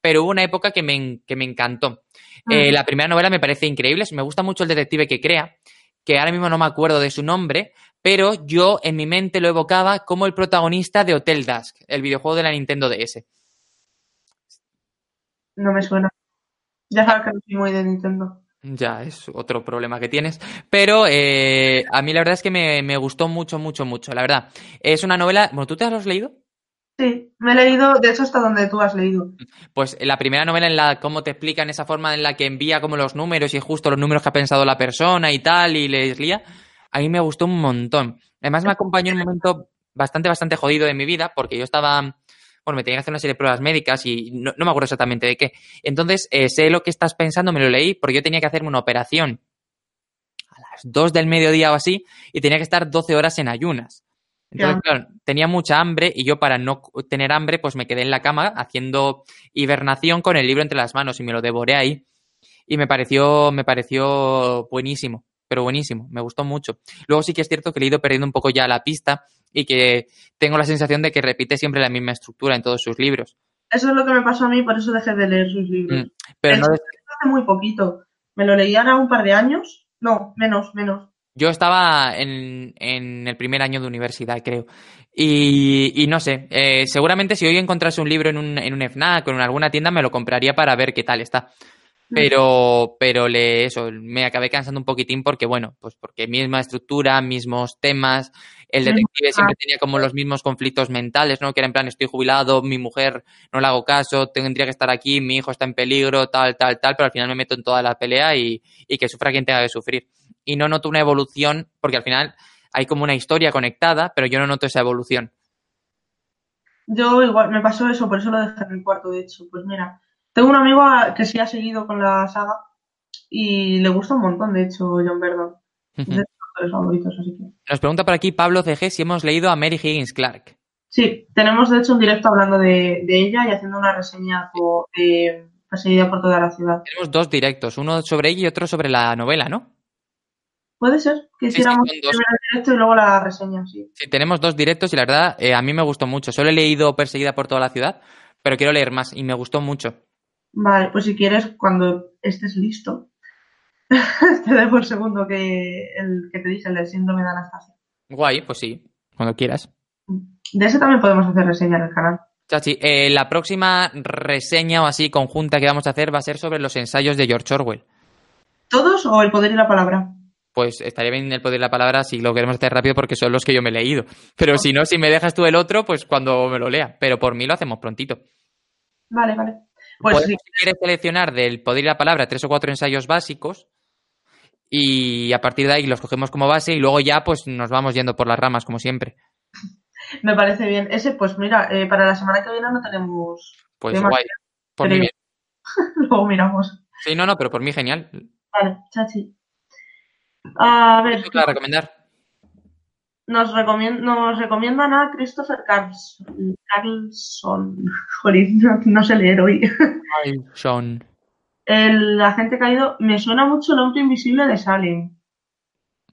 pero hubo una época que me, que me encantó. Eh, Mm. la primera novela me parece increíble, me gusta mucho el detective que crea, que ahora mismo no me acuerdo de su nombre, pero yo en mi mente lo evocaba como el protagonista de Hotel Dusk, el videojuego de la Nintendo DS. No me suena. Ya sabes que no soy muy de Nintendo. Ya, es otro problema que tienes. Pero eh, a mí la verdad es que me, me gustó mucho, mucho, mucho. La verdad, es una novela. Bueno, ¿tú te has leído? Sí, me he leído, de hecho, hasta donde tú has leído. Pues la primera novela en la cómo te explican esa forma en la que envía como los números y justo los números que ha pensado la persona y tal y les lía, a mí me gustó un montón. Además me acompañó en un momento bastante, bastante jodido de mi vida porque yo estaba, bueno, me tenía que hacer una serie de pruebas médicas y no, no me acuerdo exactamente de qué. Entonces, eh, sé lo que estás pensando, me lo leí porque yo tenía que hacerme una operación a las 2 del mediodía o así y tenía que estar 12 horas en ayunas. Entonces, claro, tenía mucha hambre y yo para no tener hambre, pues me quedé en la cama haciendo hibernación con el libro entre las manos y me lo devoré ahí. Y me pareció, me pareció buenísimo, pero buenísimo, me gustó mucho. Luego sí que es cierto que le he ido perdiendo un poco ya la pista y que tengo la sensación de que repite siempre la misma estructura en todos sus libros. Eso es lo que me pasó a mí, por eso dejé de leer sus libros. Mm, Pero no, hace muy poquito. Me lo leí ahora un par de años. No, menos, menos. Yo estaba en, en el primer año de universidad, creo. Y, y no sé, eh, seguramente si hoy encontrase un libro en un, en un FNAC o en alguna tienda me lo compraría para ver qué tal está. Pero, pero le, eso, me acabé cansando un poquitín porque, bueno, pues porque misma estructura, mismos temas, el detective siempre tema. tenía como los mismos conflictos mentales, ¿no? Que era en plan, estoy jubilado, mi mujer no le hago caso, tendría que estar aquí, mi hijo está en peligro, tal, tal, tal, pero al final me meto en toda la pelea y, y que sufra quien tenga que sufrir. Y no noto una evolución, porque al final hay como una historia conectada, pero yo no noto esa evolución. Yo igual, me pasó eso, por eso lo dejé en el cuarto, de hecho. Pues mira, tengo un amigo que sí ha seguido con la saga y le gusta un montón, de hecho, John Verdon. De favoritos, así que. Nos pregunta por aquí Pablo CG si hemos leído a Mary Higgins Clark. Sí, tenemos de hecho un directo hablando de, de ella y haciendo una reseña por, de perseguida por toda la ciudad. Tenemos dos directos, uno sobre ella y otro sobre la novela, ¿no? Puede ser que hiciéramos primero el directo y luego la reseña, sí. Sí, tenemos dos directos y la verdad eh, a mí me gustó mucho. Solo he leído Perseguida por toda la ciudad, pero quiero leer más y me gustó mucho. Vale, pues si quieres, cuando estés listo, te doy por segundo que el que te dije, el del síndrome de Anastasia. Guay, pues sí, cuando quieras. De ese también podemos hacer reseña en el canal. Chachi, eh, la próxima reseña o así conjunta que vamos a hacer va a ser sobre los ensayos de George Orwell. ¿Todos o el poder y la palabra? Pues estaría bien el poder de la palabra si lo queremos hacer rápido porque son los que yo me he leído. Pero si no, si me dejas tú el otro, pues cuando me lo lea. Pero por mí lo hacemos prontito. Vale, vale. Pues sí, si quieres seleccionar del poder y la palabra tres o cuatro ensayos básicos y a partir de ahí los cogemos como base y luego ya pues nos vamos yendo por las ramas como siempre. Me parece bien. Ese, pues mira, eh, para la semana que viene no tenemos. Pues guay. Por mí bien. Luego miramos. Sí, no, no, pero por mí genial. Vale, chachi. A ver, ¿Qué a recomendar? nos, nos recomiendan a Christopher Carlson. Carlson. Jolín, no, no sé leer hoy. Sean. El agente caído. Me suena mucho el hombre invisible de Salem.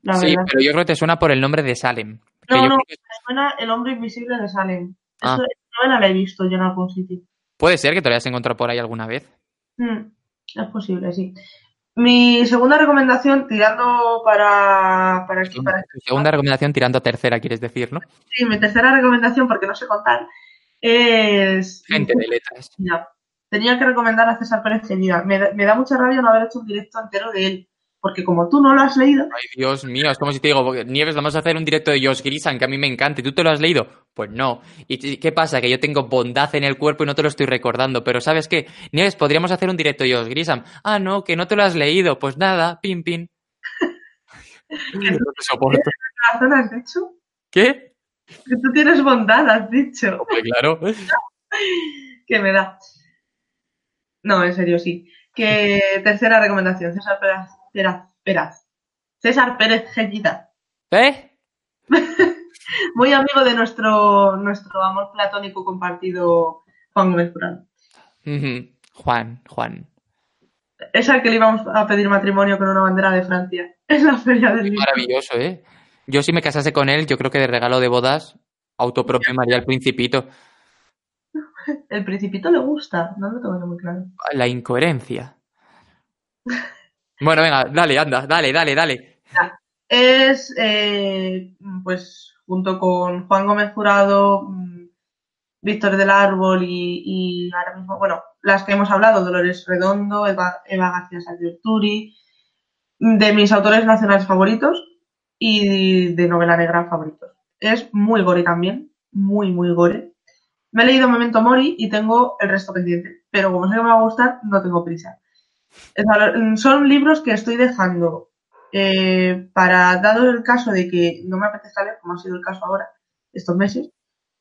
La Sí, verdad. pero yo creo que te suena por el nombre de Salem. No, no, que- me suena el hombre invisible de Salem. Ah. Esa novela la he visto yo en algún sitio. Puede ser que te lo hayas encontrado por ahí alguna vez. Mm, es posible, sí. Mi segunda recomendación, tirando para, para aquí, para segunda recomendación tirando a tercera, quieres decir, ¿no? Sí, mi tercera recomendación, porque no sé contar, es... Gente de letras. Tenía que recomendar a César Pérez Gellida. Me, me da mucha rabia no haber hecho un directo entero de él, porque como tú no lo has leído, Ay, Dios mío, es como si te digo, Nieves, vamos a hacer un directo de Josh Grisan, que a mí me encanta. ¿Y tú te lo has leído? Pues no. ¿Y qué pasa? Que yo tengo bondad en el cuerpo y no te lo estoy recordando. Pero ¿sabes qué? Nieves, podríamos hacer un directo de Josh Grisan. Ah, no, que no te lo has leído. Pues nada, pin, pin. No te soporto. razón has dicho ¿Qué? que tú tienes bondad, has dicho. Hombre, claro. que me da. No, en serio, sí. Que tercera recomendación, César Pérez, Pérez, Pérez. César Pérez Gellida. ¿Eh? muy amigo de nuestro, nuestro amor platónico compartido Juan Gómez. Juan, Juan. Es al que le íbamos a pedir matrimonio con una bandera de Francia. Es la feria del libro. maravilloso, ¿eh? Yo si me casase con él, yo creo que de regalo de bodas, autopropio María el Principito. El principito le gusta, no lo tengo muy claro. La incoherencia. Bueno, venga, dale, anda, dale, dale, dale. Es, eh, pues, junto con Juan Gómez Jurado, mm, Víctor del Árbol y, ahora mismo, bueno, las que hemos hablado, Dolores Redondo, Eva, Eva García Satriurturi, de mis autores nacionales favoritos y de novela negra favoritos. Es muy gore también, muy, muy gore. Me he leído Memento Mori y tengo el resto pendiente, pero como sé que me va a gustar, no tengo prisa. Valor- Son libros que estoy dejando eh, para, dado el caso de que no me apetezca leer, como ha sido el caso ahora, estos meses,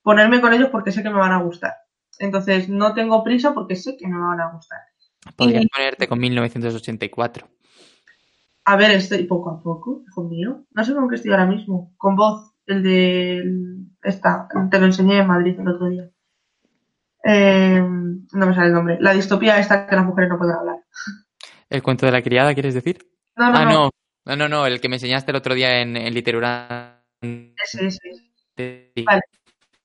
ponerme con ellos porque sé que me van a gustar. Entonces, no tengo prisa porque sé que me van a gustar. Podrías Y- ponerte con 1984. A ver, estoy poco a poco, hijo mío. No sé con qué estoy ahora mismo. Con voz, el de esta, te lo enseñé en Madrid el otro día. Eh, no me sale el nombre. La distopía esta que las mujeres no pueden hablar. ¿El cuento de la criada, quieres decir? No, no, ah, no. no. No, no, el que me enseñaste el otro día en, en literatura. Ese, ese. Sí. Vale.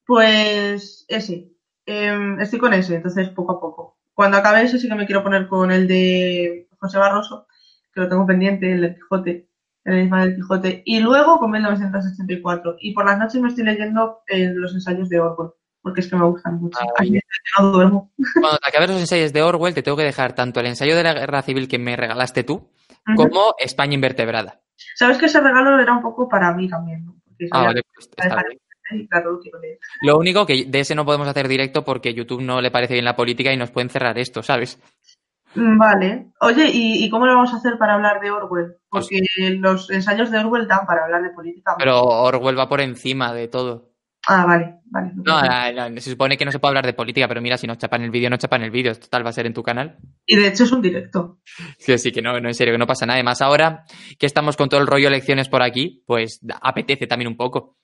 Pues ese. Em, estoy con ese, entonces poco a poco. Cuando acabe ese sí que me quiero poner con el de José Barroso, que lo tengo pendiente, el del Quijote, el enigma del Quijote, y luego con 1984. Y por las noches me estoy leyendo eh, los ensayos de Orwell, porque es que me gustan mucho. Ay. Veces que no duermo. Cuando te acabes los ensayos de Orwell, te tengo que dejar tanto el ensayo de la guerra civil que me regalaste tú, como España invertebrada. Sabes que ese regalo era un poco para mí también, ¿no? Porque Ah, vale, pues que está bien. y claro, lo quiero leer. Lo único que de ese no podemos hacer directo porque YouTube no le parece bien la política y nos pueden cerrar esto, ¿sabes? Mm, Vale. Oye, ¿y, y cómo lo vamos a hacer para hablar de Orwell? Pues- Porque los ensayos de Orwell dan para hablar de política. Pero Orwell va por encima de todo. Ah, vale, vale. No, no, no, se supone que no se puede hablar de política, pero mira, si nos chapan el vídeo, no chapan el vídeo. Total, va a ser en tu canal. Y de hecho es un directo. Sí, sí, que no, no, en serio, que no pasa nada. Además, ahora que estamos con todo el rollo elecciones por aquí, pues apetece también un poco.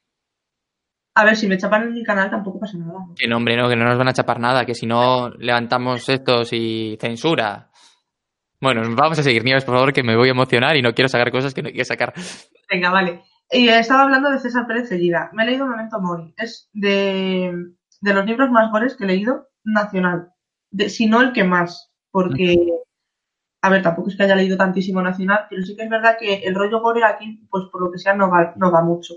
A ver, si me chapan en mi canal tampoco pasa nada. ¿no? Que no, hombre, no, que no nos van a chapar nada, que si no levantamos estos y censura. Bueno, vamos a seguir, Nieves, por favor, que me voy a emocionar y no quiero sacar cosas que no quiero sacar. Venga, vale. Y estaba hablando de César Pérez Seguida. Me he leído Memento Mori. Es de, de los libros más gores que he leído nacional. De, si no el que más. Porque, a ver, tampoco es que haya leído tantísimo nacional, pero sí que es verdad que el rollo gore aquí, pues por lo que sea, no va, no va mucho.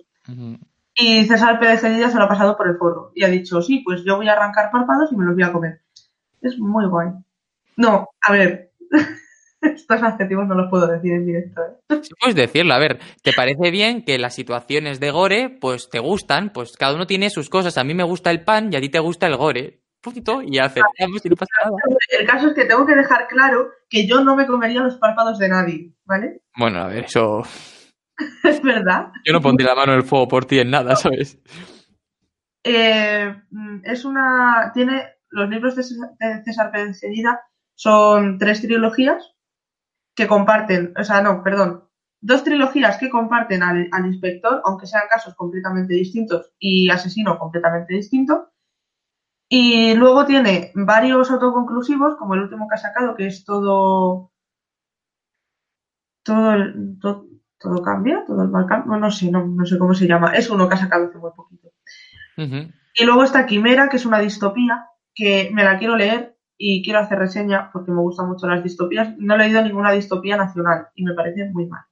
Y César Pérez Seguida se lo ha pasado por el forro. Y ha dicho, sí, pues yo voy a arrancar párpados y me los voy a comer. Es muy guay. No, a ver. Estos adjetivos no los puedo decir en directo. ¿eh? Sí puedes decirlo, a ver, ¿te parece bien que las situaciones de gore, pues te gustan? Pues cada uno tiene sus cosas. A mí me gusta el pan y a ti te gusta el gore. Poquito y aceptamos y no pasa nada. El caso es que tengo que dejar claro que yo no me comería los párpados de nadie, ¿vale? Bueno, a ver, eso. Es verdad. Yo no pondré la mano en el fuego por ti en nada, ¿sabes? Eh, mm, es una. Tiene. Los libros de César Pérez son tres trilogías que comparten. O sea, no, perdón. Dos trilogías que comparten al, al inspector, aunque sean casos completamente distintos y asesino completamente distinto. Y luego tiene varios autoconclusivos, como el último que ha sacado, que es todo. Todo, el- to- todo, cambia, todo el mal cambia. No sé, no, no sé cómo se llama. Es uno que ha sacado hace muy poquito. Y luego está Quimera, que es una distopía, que me la quiero leer y quiero hacer reseña porque me gustan mucho las distopías. No he leído ninguna distopía nacional y me parece muy mal.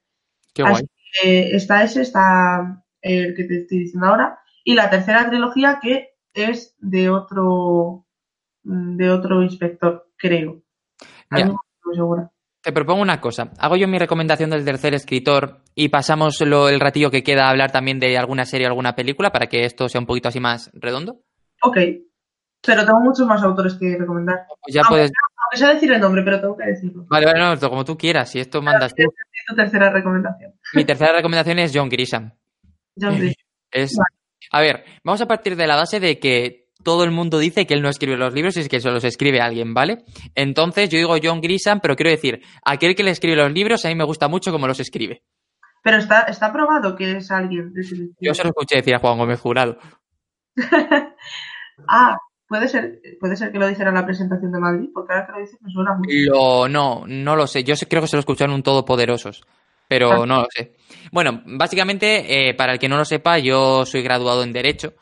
Qué Así guay. que está ese, está el que te estoy diciendo ahora. Y la tercera trilogía que es de otro de otro inspector, creo. Mira, no segura. Te propongo una cosa. Hago yo mi recomendación del tercer escritor y pasamos lo- el ratillo que queda a hablar también de alguna serie o alguna película para que esto sea un poquito así más redondo. Ok. Pero tengo muchos más autores que recomendar. Pues ya Aunque- puedes. Aunque sea decir el nombre, pero tengo que decirlo. Vale, vale, no, como tú quieras. Si esto mandas tú. Es tu tercera recomendación. Mi tercera recomendación es John Grisham. John Grisham. Es... Vale. A ver, vamos a partir de la base de que todo el mundo dice que él no escribe los libros y es que se los escribe alguien, ¿vale? Entonces yo digo John Grisham, pero quiero decir, aquel que le escribe los libros a mí me gusta mucho como los escribe. Pero está, está probado que es alguien. Yo se lo escuché decir a Juan Gómez Jurado. Ah, puede ser, puede ser que lo dijera en la presentación de Madrid, porque ahora que lo dices me suena mucho. Lo, no, no lo sé. Yo creo que se lo escucharon un Todopoderosos, pero Ah. no lo sé. Bueno, básicamente, eh, para el que no lo sepa, yo soy graduado en Derecho.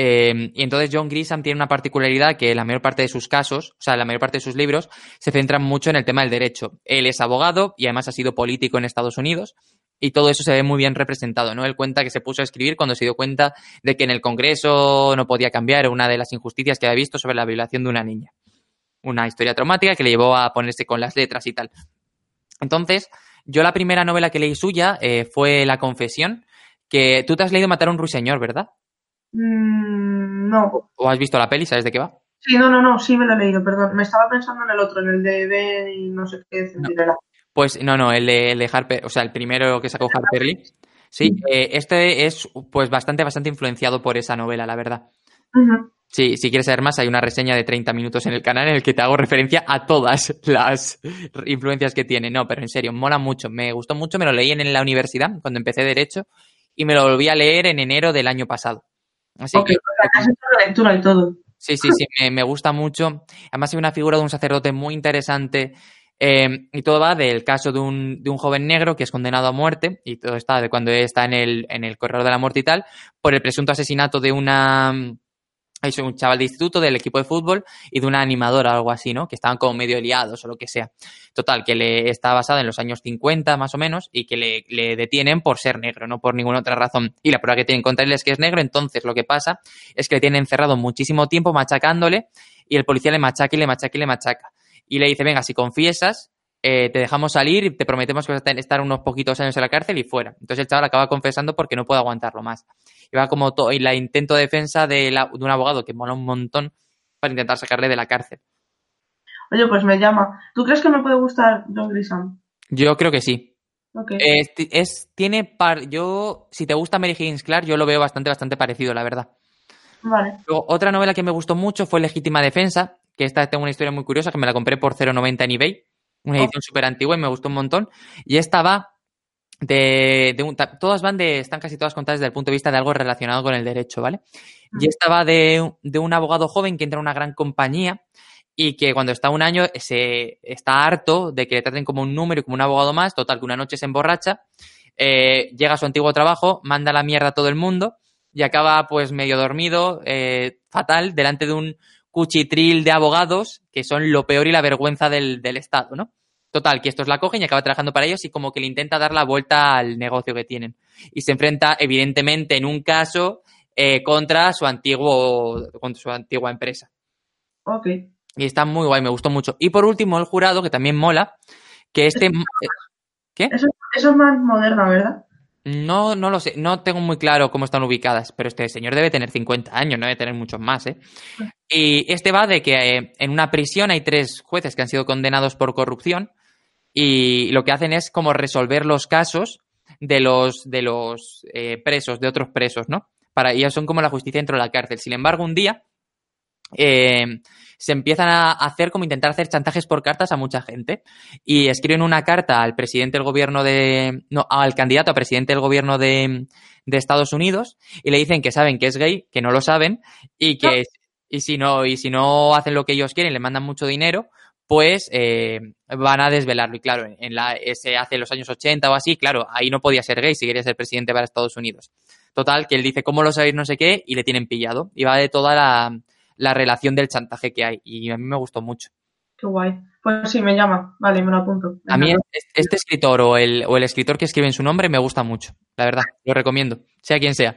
eh, y entonces John Grisham tiene una particularidad que la mayor parte de sus casos, o sea, la mayor parte de sus libros, se centran mucho en el tema del derecho. Él es abogado y además ha sido político en Estados Unidos. Y todo eso se ve muy bien representado, ¿no? Él cuenta que se puso a escribir cuando se dio cuenta de que en el Congreso no podía cambiar una de las injusticias que había visto sobre la violación de una niña una historia traumática que le llevó a ponerse con las letras y tal. Entonces, yo la primera novela que leí suya eh, fue La Confesión, que tú te has leído Matar a un ruiseñor, ¿verdad? Mm, no. ¿O has visto la peli? ¿Sabes de qué va? Sí, no, no, no, sí me lo he leído, perdón. Me estaba pensando en el otro, en el de Ben y no sé qué, Centinela. Pues no, no, el de, el de Harper, o sea, el primero que sacó Harper Lee. Sí, eh, este es pues bastante, bastante influenciado por esa novela, la verdad. Sí, si quieres saber más, hay una reseña de 30 minutos en el canal en el que te hago referencia a todas las influencias que tiene. No, pero en serio, mola mucho. Me gustó mucho, me lo leí en, la universidad cuando empecé Derecho y me lo volví a leer en enero del año pasado. Así Ok, que la lectura y todo. sí, sí, sí, me, me gusta mucho. Además, hay una figura de un sacerdote muy interesante. Eh, y todo va del caso de un, de un joven negro que es condenado a muerte, y todo está de cuando está en el, en el corredor de la muerte y tal, por el presunto asesinato de una, es un chaval de instituto del equipo de fútbol y de una animadora o algo así, ¿no? Que estaban como medio liados o lo que sea. Total, que le está basada en los años 50 más o menos y que le, le detienen por ser negro, no por ninguna otra razón. Y la prueba que tienen contra él es que es negro, entonces lo que pasa es que le tienen encerrado muchísimo tiempo machacándole y el policía le machaca y le machaca y le machaca. Y le dice, venga, si confiesas, eh, te dejamos salir y te prometemos que vas a estar unos poquitos años en la cárcel y fuera. Entonces el chaval acaba confesando porque no puede aguantarlo más. Y va como todo, y la intento de defensa de, la- de un abogado que mola un montón para intentar sacarle de la cárcel. Oye, pues me llama. ¿Tú crees que me puede gustar John Grisham? Yo creo que sí. Ok. Es, es- tiene par, yo, si te gusta Mary Higgins Clark, yo lo veo bastante, bastante parecido, la verdad. Vale. Luego, otra novela que me gustó mucho fue Legítima Defensa, que esta tengo una historia muy curiosa, que me la compré por 0,90 en eBay, una Oh. edición súper antigua y me gustó un montón. Y esta va de, de un- todas van de, están casi todas contadas desde el punto de vista de algo relacionado con el derecho, ¿vale? Y esta va de, un- de un abogado joven que entra a una gran compañía y que cuando está un año se está harto de que le traten como un número y como un abogado más, total que una noche se emborracha, eh, llega a su antiguo trabajo, manda la mierda a todo el mundo y acaba pues medio dormido, eh, fatal, delante de un cuchitril de abogados que son lo peor y la vergüenza del, del Estado, ¿no? Total, que estos la cogen y acaba trabajando para ellos y como que le intenta dar la vuelta al negocio que tienen. Y se enfrenta, evidentemente, en un caso, eh, contra su antiguo, contra su antigua empresa. Ok. Y está muy guay, me gustó mucho. Y por último, el jurado, que también mola, que este... eh, ¿Qué? Eso, eso es más moderna, ¿verdad? No, no lo sé, no tengo muy claro cómo están ubicadas, pero este señor debe tener 50 años, no debe tener muchos más, ¿eh? Y este va de que eh, en una prisión hay tres jueces que han sido condenados por corrupción y lo que hacen es como resolver los casos de los, de los eh, presos, de otros presos, ¿no? para ellos son como la justicia dentro de la cárcel. Sin embargo, un día eh, se empiezan a hacer como intentar hacer chantajes por cartas a mucha gente y escriben una carta al presidente del gobierno de no al candidato a presidente del gobierno de, de Estados Unidos y le dicen que saben que es gay, que no lo saben y que y si no y si no hacen lo que ellos quieren, le mandan mucho dinero, pues eh, van a desvelarlo. Y claro, en la, ese hace los años 80 o así, claro, ahí no podía ser gay si quería ser presidente para Estados Unidos. Total, que él dice, ¿cómo lo sabéis? No sé qué, y le tienen pillado. Y va de toda la, la relación del chantaje que hay. Y a mí me gustó mucho. Qué guay. Pues sí, me llama. Vale, me lo apunto. A mí este, este escritor o el, o el escritor que escribe en su nombre me gusta mucho, la verdad. Lo recomiendo, sea quien sea.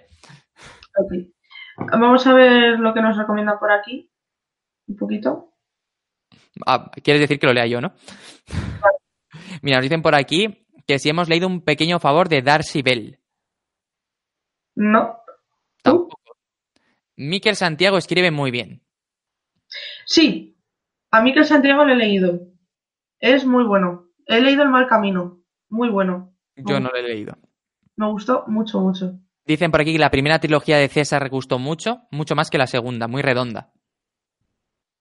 Ok. Vamos a ver lo que nos recomienda por aquí. Un poquito. Ah, quieres decir que lo lea yo, ¿no? Mira, nos dicen por aquí que si hemos leído un pequeño favor de Darcy Bell. No. Miquel Santiago escribe muy bien. Sí. A mí que Santiago lo he leído. Es muy bueno. He leído El Mal Camino. Muy bueno. Yo no lo he leído. Me gustó mucho, mucho. Dicen por aquí que la primera trilogía de César gustó mucho, mucho más que la segunda, muy redonda.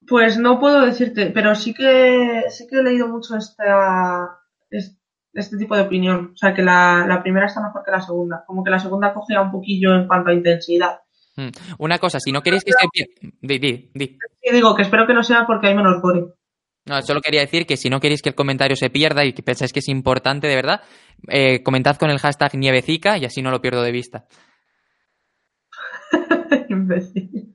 Pues no puedo decirte, pero sí que sí que he leído mucho esta, es- este tipo de opinión. O sea, que la, la primera está mejor que la segunda. Como que la segunda cogía un poquillo en cuanto a intensidad. Mm. Una cosa, si no queréis que se pierda... Di, di, di. Y digo que espero que no sea porque hay menos gore. No, solo quería decir que si no queréis que el comentario se pierda y que pensáis que es importante de verdad, eh, comentad con el hashtag Nievecica y así no lo pierdo de vista. Imbécil.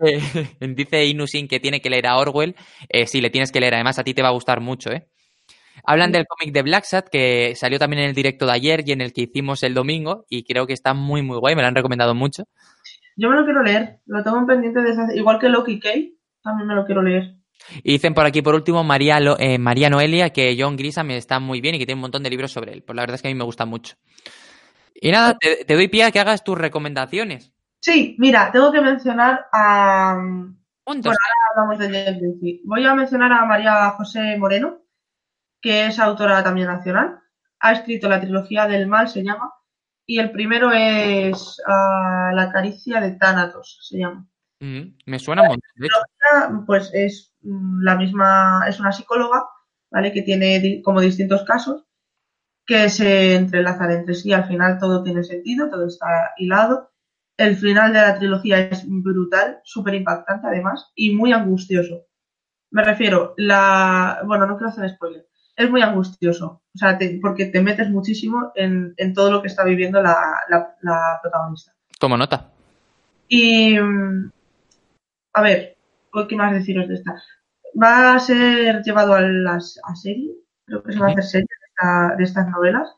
Eh, dice Inusin que tiene que leer a Orwell. Eh, sí, le tienes que leer. Además, a ti te va a gustar mucho, ¿eh? Hablan del cómic de Black Sat, que salió también en el directo de ayer y en el que hicimos el domingo, y creo que está muy, muy guay. Me lo han recomendado mucho. Yo me lo quiero leer. Lo tengo en pendiente desde hace... Igual que Loki Kay, también me lo quiero leer. Y dicen por aquí, por último, María, Lo- eh, María Noelia, que John Grisham está muy bien y que tiene un montón de libros sobre él. Pues la verdad es que a mí me gusta mucho. Y nada, te, te doy pie a que hagas tus recomendaciones. Sí, mira, tengo que mencionar a... Puntos. Bueno, hablamos de. Voy a mencionar a María José Moreno, que es autora también nacional. Ha escrito la trilogía del mal, se llama. Y el primero es ah, La caricia de Tánatos, se llama. Mm, me suena un montón. de hecho. Ella, Pues es mm, la misma, es una psicóloga, ¿vale? Que tiene como distintos casos que se entrelazan entre sí. Al final todo tiene sentido, todo está hilado. El final de la trilogía es brutal, súper impactante además, y muy angustioso. Me refiero, la. Bueno, no quiero hacer spoiler. Es muy angustioso. O sea, te- porque te metes muchísimo en, en todo lo que está viviendo la, la- la protagonista. Tomo nota. Y. A ver, ¿qué más deciros de esta? Va a ser llevado a, las, a serie, creo que se va a hacer serie de, esta- de estas novelas,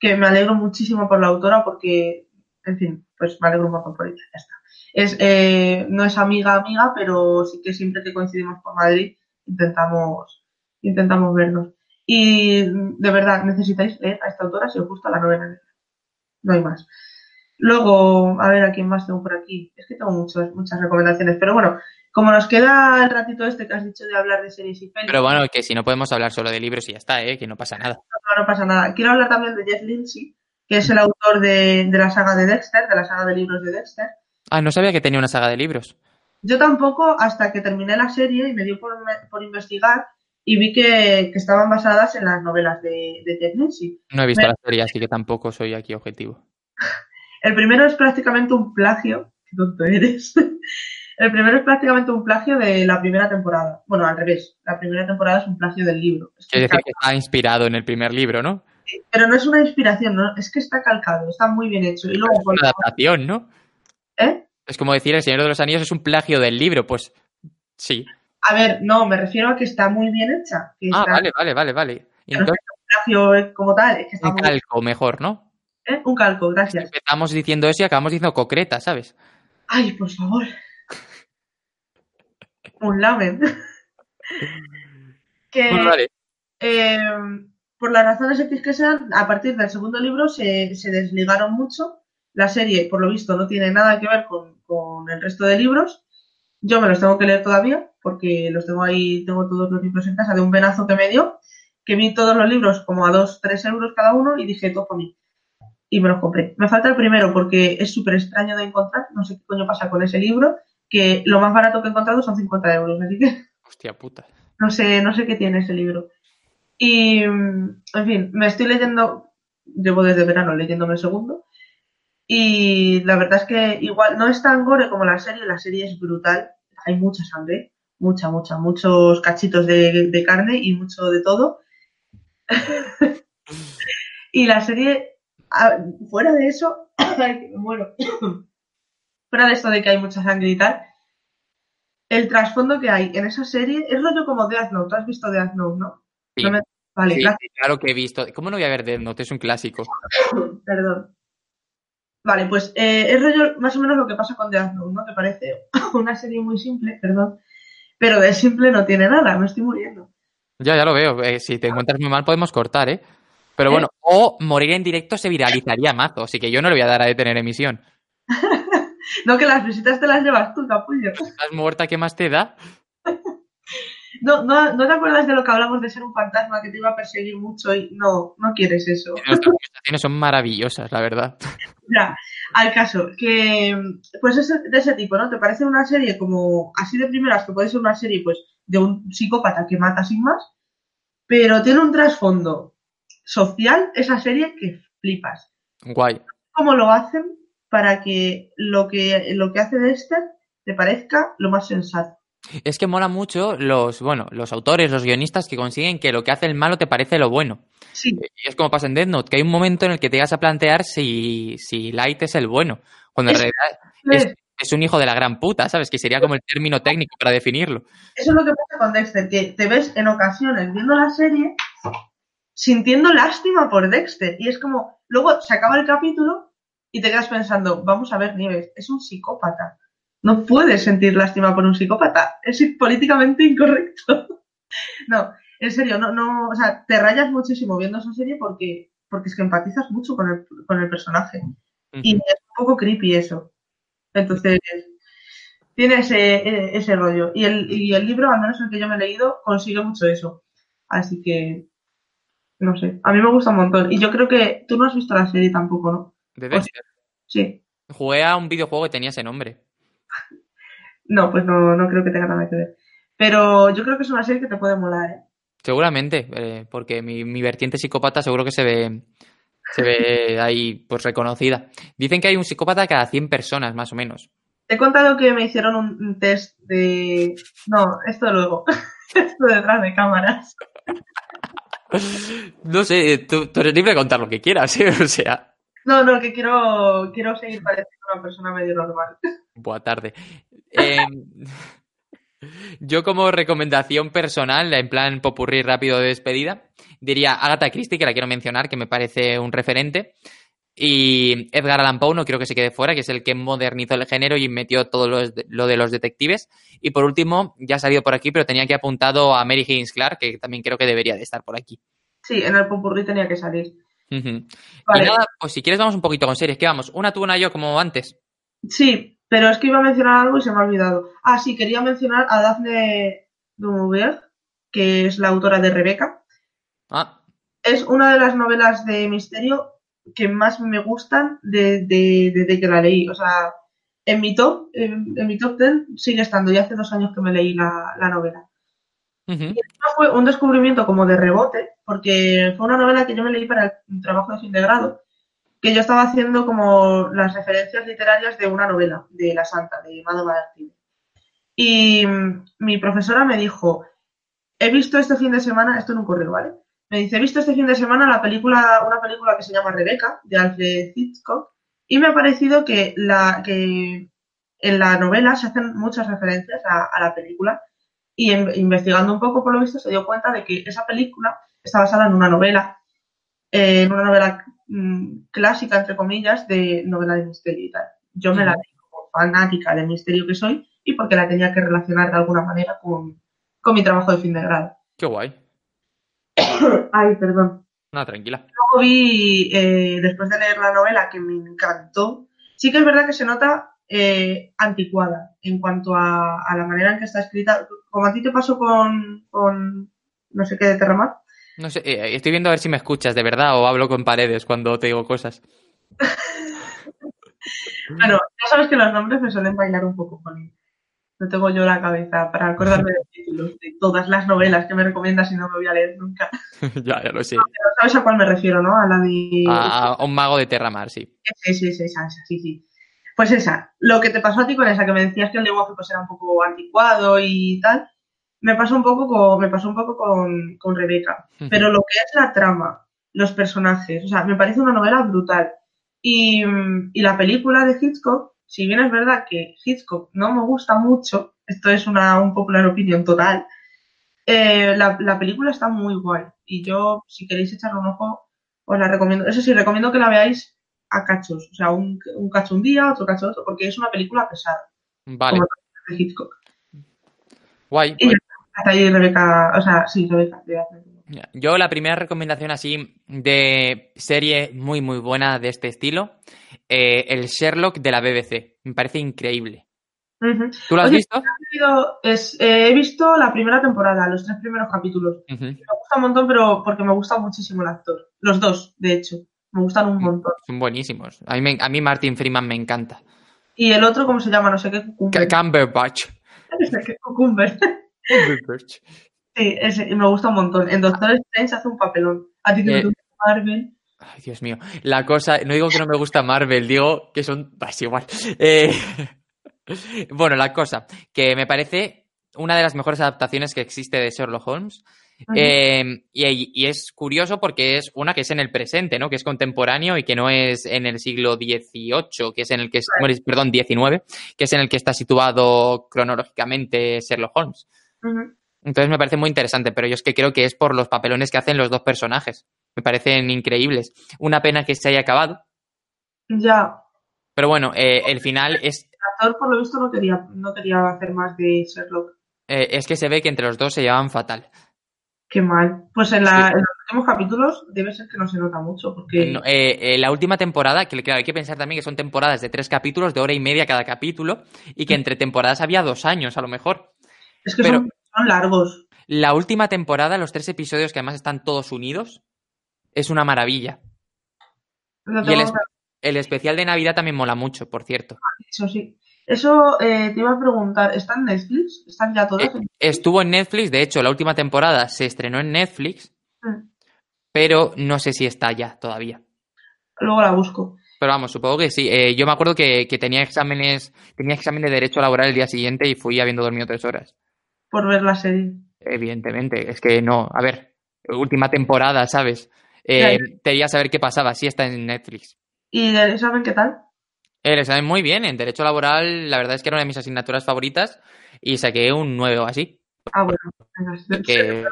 que me alegro muchísimo por la autora porque, en fin, pues me alegro un montón por ella, ya está. Es, eh, no es amiga amiga, pero sí que siempre que coincidimos por Madrid intentamos, intentamos vernos. Y de verdad, necesitáis leer a esta autora si os gusta la novela negra. No hay más. Luego, a ver a quién más tengo por aquí. Es que tengo muchas, muchas recomendaciones. Pero bueno, como nos queda el ratito este que has dicho de hablar de series y pelis, Pero bueno, que si no podemos hablar solo de libros y ya está, ¿eh? Que no pasa nada. no, no pasa nada. Quiero hablar también de Jeff Lindsay, que es el autor de, de la saga de Dexter, de la saga de libros de Dexter. Ah, no sabía que tenía una saga de libros. Yo tampoco, hasta que terminé la serie y me dio por, por investigar y vi que, que estaban basadas en las novelas de, de Lindsay. No he visto Me- la serie, así que tampoco soy aquí objetivo. El primero es prácticamente un plagio. Qué tonto eres. El primero es prácticamente un plagio de la primera temporada. Bueno, al revés. La primera temporada es un plagio del libro. Es Quiere decir que está inspirado en el primer libro, ¿no? Pero no es una inspiración, ¿no? es que está calcado, está muy bien hecho. Y luego, Es una adaptación, ¿no? ¿eh? Es como decir El Señor de los Anillos es un plagio del libro, pues sí. A ver, no, me refiero a que está muy bien hecha. Que Ah, está vale, vale, vale, vale. Entonces, como tal, es que está un calco mejor, ¿no? ¿eh? Un calco, gracias. Empezamos diciendo eso y acabamos diciendo concreta, ¿sabes? Ay, por favor. Un lamen. que Bueno, vale. eh, por las razones X que sean, a partir del segundo libro se, se desligaron mucho. La serie, por lo visto, no tiene nada que ver con, con el resto de libros. Yo me los tengo que leer todavía, porque los tengo ahí, tengo todos los libros en casa de un venazo que me dio, que vi todos los libros como a 2, 3 euros cada uno y dije, todo por mí. y me los compré. Me falta el primero porque es súper extraño de encontrar, no sé qué coño pasa con ese libro, que lo más barato que he encontrado son 50 euros, así que Hostia puta. no sé, no sé qué tiene ese libro. Y, en fin, me estoy leyendo, llevo desde verano leyéndome el segundo, y la verdad es que igual no es tan gore como la serie, la serie es brutal, hay mucha sangre, mucha, mucha, muchos cachitos de, de carne y mucho de todo. y la serie, fuera de eso, muero. fuera de esto de que hay mucha sangre y tal, el trasfondo que hay en esa serie es rollo como Death Note. ¿Tú has visto Death Note, no? Sí. No me- Vale, Sí, claro que he visto. ¿Cómo no voy a ver Death Note? Es un clásico. Perdón. Vale, pues eh, es rollo más o menos lo que pasa con Death Note, ¿no? Que parece una serie muy simple, perdón. Pero de simple no tiene nada, me estoy muriendo. Ya, ya lo veo. Eh, si te encuentras muy mal, podemos cortar, ¿eh? Pero ¿Eh? bueno, o morir en directo se viralizaría mazo, así que yo no le voy a dar a detener emisión. No, que las visitas te las llevas tú, capullo. ¿Estás muerta? ¿Qué más te da? No, no, ¿No te acuerdas de lo que hablamos de ser un fantasma que te iba a perseguir mucho y no, no quieres eso? Nuestras conversaciones son maravillosas, la verdad. Ya, al caso, que pues es de ese tipo, ¿no? ¿Te parece una serie como así de primeras que puede ser una serie pues de un psicópata que mata sin más? Pero tiene un trasfondo social esa serie que flipas. Guay. ¿Cómo lo hacen para que lo que, lo que hace Dexter te parezca lo más sensato? Es que mola mucho los, bueno, los autores, los guionistas que consiguen que lo que hace el malo te parece lo bueno. Sí, Y es como pasa en Death Note, que hay un momento en el que te vas a plantear si, si Light es el bueno, cuando en Es- realidad es, es un hijo de la gran puta, ¿sabes? Que sería como el término técnico para definirlo. Eso es lo que pasa con Dexter, que te ves en ocasiones viendo la serie sintiendo lástima por Dexter. Y es como, luego se acaba el capítulo y te quedas pensando, vamos a ver, Nieves, es un psicópata. No puedes sentir lástima por un psicópata. Es políticamente incorrecto. no, en serio, no, no, o sea, te rayas muchísimo viendo esa serie porque, porque es que empatizas mucho con el, con el personaje. Y es un poco creepy eso. Entonces, tiene ese, e- ese rollo. Y el, y el libro, al menos el que yo me he leído, consigue mucho eso. Así que, no sé, a mí me gusta un montón. Y yo creo que tú no has visto la serie tampoco, ¿no? De Dexter. Sí. Jugué a un videojuego que tenía ese nombre. No, pues no, no creo que tenga nada que ver. Pero yo creo que es una serie que te puede molar, ¿eh? Seguramente, eh, porque mi, mi vertiente psicópata seguro que se ve, se ve ahí pues reconocida. Dicen que hay un psicópata cada 100 personas, más o menos. Te he contado que me hicieron un, test de... No, esto luego. esto detrás de cámaras. No sé, tú, tú eres libre de contar lo que quieras, ¿eh? O sea, No, no, que quiero, quiero seguir pareciendo una persona medio normal. Buena tarde. Eh, yo como recomendación personal, en plan popurrí rápido de despedida, diría Agatha Christie, que la quiero mencionar, que me parece un referente. Y Edgar Allan Poe no quiero que se quede fuera, que es el que modernizó el género y metió todo lo de, lo de los detectives. Y por último, ya ha salido por aquí, pero tenía que apuntado a Mary Higgins Clark, que también creo que debería de estar por aquí. Sí, en el popurrí tenía que salir. Vale. Y nada, pues si quieres vamos un poquito con series. ¿Qué vamos? Una tú, una yo, como antes. Sí, pero es que iba a mencionar algo y se me ha olvidado. Ah, sí, quería mencionar a Daphne du Maurier, que es la autora de Rebeca. Ah, Es una de las novelas de misterio que más me gustan de- de- desde que la leí. O sea, en mi top, en, en mi top 10 sigue estando. Ya hace dos años que me leí la, la novela. ujú. Esto fue un descubrimiento como de rebote, porque fue una novela que yo me leí para el trabajo de fin de grado, que yo estaba haciendo como las referencias literarias de una novela, de La Santa, de Mado Martínez. Y mi profesora me dijo, he visto este fin de semana, esto en un correo, ¿vale? Me dice, he visto este fin de semana la película, una película que se llama Rebeca, de Alfred Hitchcock, y me ha parecido que, en la novela se hacen muchas referencias a, la película y investigando un poco, por lo visto, se dio cuenta de que esa película está basada en una novela, eh, en una novela mm, clásica, entre comillas, de novela de misterio y tal. Yo me la leí como fanática del misterio que soy y porque la tenía que relacionar de alguna manera con, con mi trabajo de fin de grado. Qué guay. Ay, perdón. No, tranquila. Luego vi, eh, después de leer la novela, que me encantó, sí que es verdad que se nota eh, anticuada en cuanto a, a la manera en que está escrita. Como a ti te pasó con, con no sé qué de Terramar. No sé, eh, estoy viendo a ver si me escuchas de verdad o hablo con paredes cuando te digo cosas. Bueno, ya sabes que los nombres me suelen bailar un poco con él. No tengo yo la cabeza para acordarme de títulos de todas las novelas que me recomiendas y no me voy a leer nunca. ya, ya lo sé. Pero sabes a cuál me refiero, ¿no? A la de... A, a un mago de Terramar, sí. Sí, sí, sí, esa, esa, sí, sí. Pues esa, lo que te pasó a ti con esa, que me decías que el lenguaje pues era un poco anticuado y tal, me pasó un poco con, me pasó un poco con, con Rebeca. Pero lo que es la trama, los personajes, o sea, me parece una novela brutal. Y, y la película de Hitchcock, si bien es verdad que Hitchcock no me gusta mucho, esto es una un popular opinión total, eh, la, la película está muy guay. Y yo, si queréis echarle un ojo, os la recomiendo. Eso sí, recomiendo que la veáis a cachos. O sea, un, un cacho un día, otro cacho otro, porque es una película pesada. Vale, Como de Hitchcock. guay. Y ya, hasta ahí Rebeca, o sea, sí, Rebeca. Yo la primera recomendación así de serie muy muy buena de este estilo, eh, el Sherlock de la BBC. Me parece increíble. ¿Tú lo has Oye, visto? He visto- es- eh, he visto la primera temporada, los tres primeros capítulos. Me gusta un montón, pero porque me gusta muchísimo el actor. Los dos, de hecho. Me gustan un montón. Son buenísimos. A mí, me- a mí Martin Freeman me encanta. Y el otro, ¿cómo se llama? No sé qué. Cucumber. Cumberbatch. No sé qué Cucumber. Cumberbatch. Sí, ese, me gusta un montón. En Doctor Strange hace un papelón. A ti que Eh. te gusta Marvel. Ay, Dios mío. La cosa, no digo que no me gusta Marvel, digo que son. Es igual. Eh, bueno, la cosa, que me parece una de las mejores adaptaciones que existe de Sherlock Holmes. Eh, y, y es curioso porque es una que es en el presente, ¿no? Que es contemporáneo y que no es en el siglo XVIII, que es en el que es, perdón, XIX, que es en el que está situado cronológicamente Sherlock Holmes. Entonces me parece muy interesante, pero yo es que creo que es por los papelones que hacen los dos personajes. Me parecen increíbles. Una pena que se haya acabado. Ya. Pero bueno, eh, el final es, El actor, por lo visto, no quería, no quería hacer más de Sherlock. eh, es que se ve que entre los dos se llevaban fatal. Qué mal. Pues en, la, Sí. en los últimos capítulos debe ser que no se nota mucho, porque No, eh, eh, la última temporada, que claro, hay que pensar también que son temporadas de tres capítulos, de hora y media cada capítulo, y que entre temporadas había dos años a lo mejor. Es que pero- son, son largos. La última temporada, los tres episodios que además están todos unidos, es una maravilla. No Y el, tengo es- el especial de Navidad también mola mucho, por cierto. Eso sí. Eso eh, te iba a preguntar, ¿está en Netflix? ¿Están ya todas? Eh, Estuvo en Netflix, de hecho, la última temporada se estrenó en Netflix, Mm. pero no sé si está ya todavía. Luego la busco. Pero vamos, supongo que sí. Eh, yo me acuerdo que, que tenía exámenes, tenía examen de derecho laboral el día siguiente y fui habiendo dormido tres horas. Por ver la serie. Evidentemente, es que no, a ver, última temporada, ¿sabes? Eh, Claro. Quería saber qué pasaba, sí está en Netflix. ¿Y el examen qué tal? El examen muy bien, en derecho laboral, la verdad es que era una de mis asignaturas favoritas y saqué un 9 o así. Ah, bueno. Que,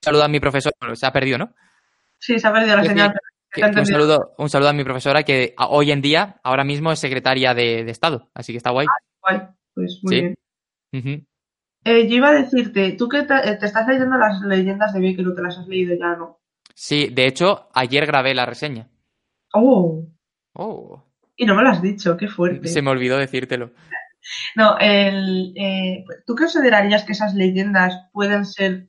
saludo a mi profesor, bueno, se ha perdido, ¿no? Sí, se ha perdido la señal. que- te un, saludo, un saludo a mi profesora que a- hoy en día, ahora mismo es secretaria de, de Estado, así que está guay. Guay. Pues muy Sí. bien. Eh, yo iba a decirte, tú que te, eh, te estás leyendo las leyendas de Baker o te las has leído ya, ¿no? Sí, de hecho, ayer grabé la reseña. Oh, Oh, y no me lo has dicho, qué fuerte. se me olvidó decírtelo. No, el, eh, ¿tú considerarías que esas leyendas pueden ser,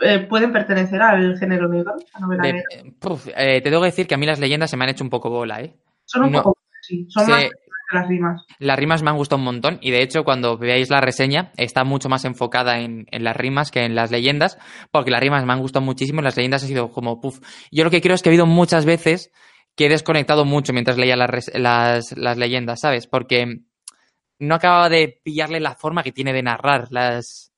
eh, pueden pertenecer al género negro? A novela De- negra? puf, eh, te tengo que decir que a mí las leyendas se me han hecho un poco bola, ¿eh? Son un no. poco, sí, son Se- más las rimas. Las rimas me han gustado un montón y de hecho cuando veáis la reseña está mucho más enfocada en, en las rimas que en las leyendas porque las rimas me han gustado muchísimo y las leyendas ha sido como puff. Yo lo que creo es que ha habido muchas veces que he desconectado mucho mientras leía las, las, las leyendas, ¿sabes? Porque no acababa de pillarle la forma que tiene de narrar las...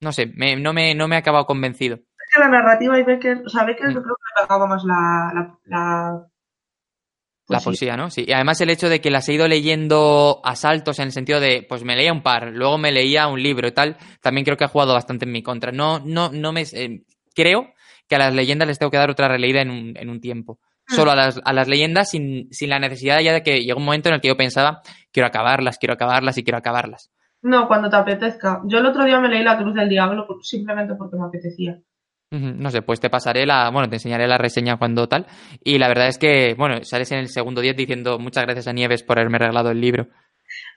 No sé, me- no, me, no me ha acabado convencido. Es que la narrativa y Becker, o sea, Becker Mm. yo creo que le pegaba más la, la, la, La pues sí. poesía, ¿no? Sí. Y además el hecho de que las he ido leyendo a saltos en el sentido de, pues me leía un par, luego me leía un libro y tal, también creo que ha jugado bastante en mi contra. No, no, no me... eh, creo que a las leyendas les tengo que dar otra releída en un, en un tiempo. Mm. Solo a las, a las leyendas sin, sin la necesidad ya de que llegó un momento en el que yo pensaba, quiero acabarlas, quiero acabarlas y quiero acabarlas. No, cuando te apetezca. Yo el otro día me leí La Cruz del Diablo por- simplemente porque me apetecía. No sé, pues te pasaré la, bueno, te enseñaré la reseña cuando tal. Y la verdad es que, bueno, sales en el segundo día diciendo muchas gracias a Nieves por haberme regalado el libro.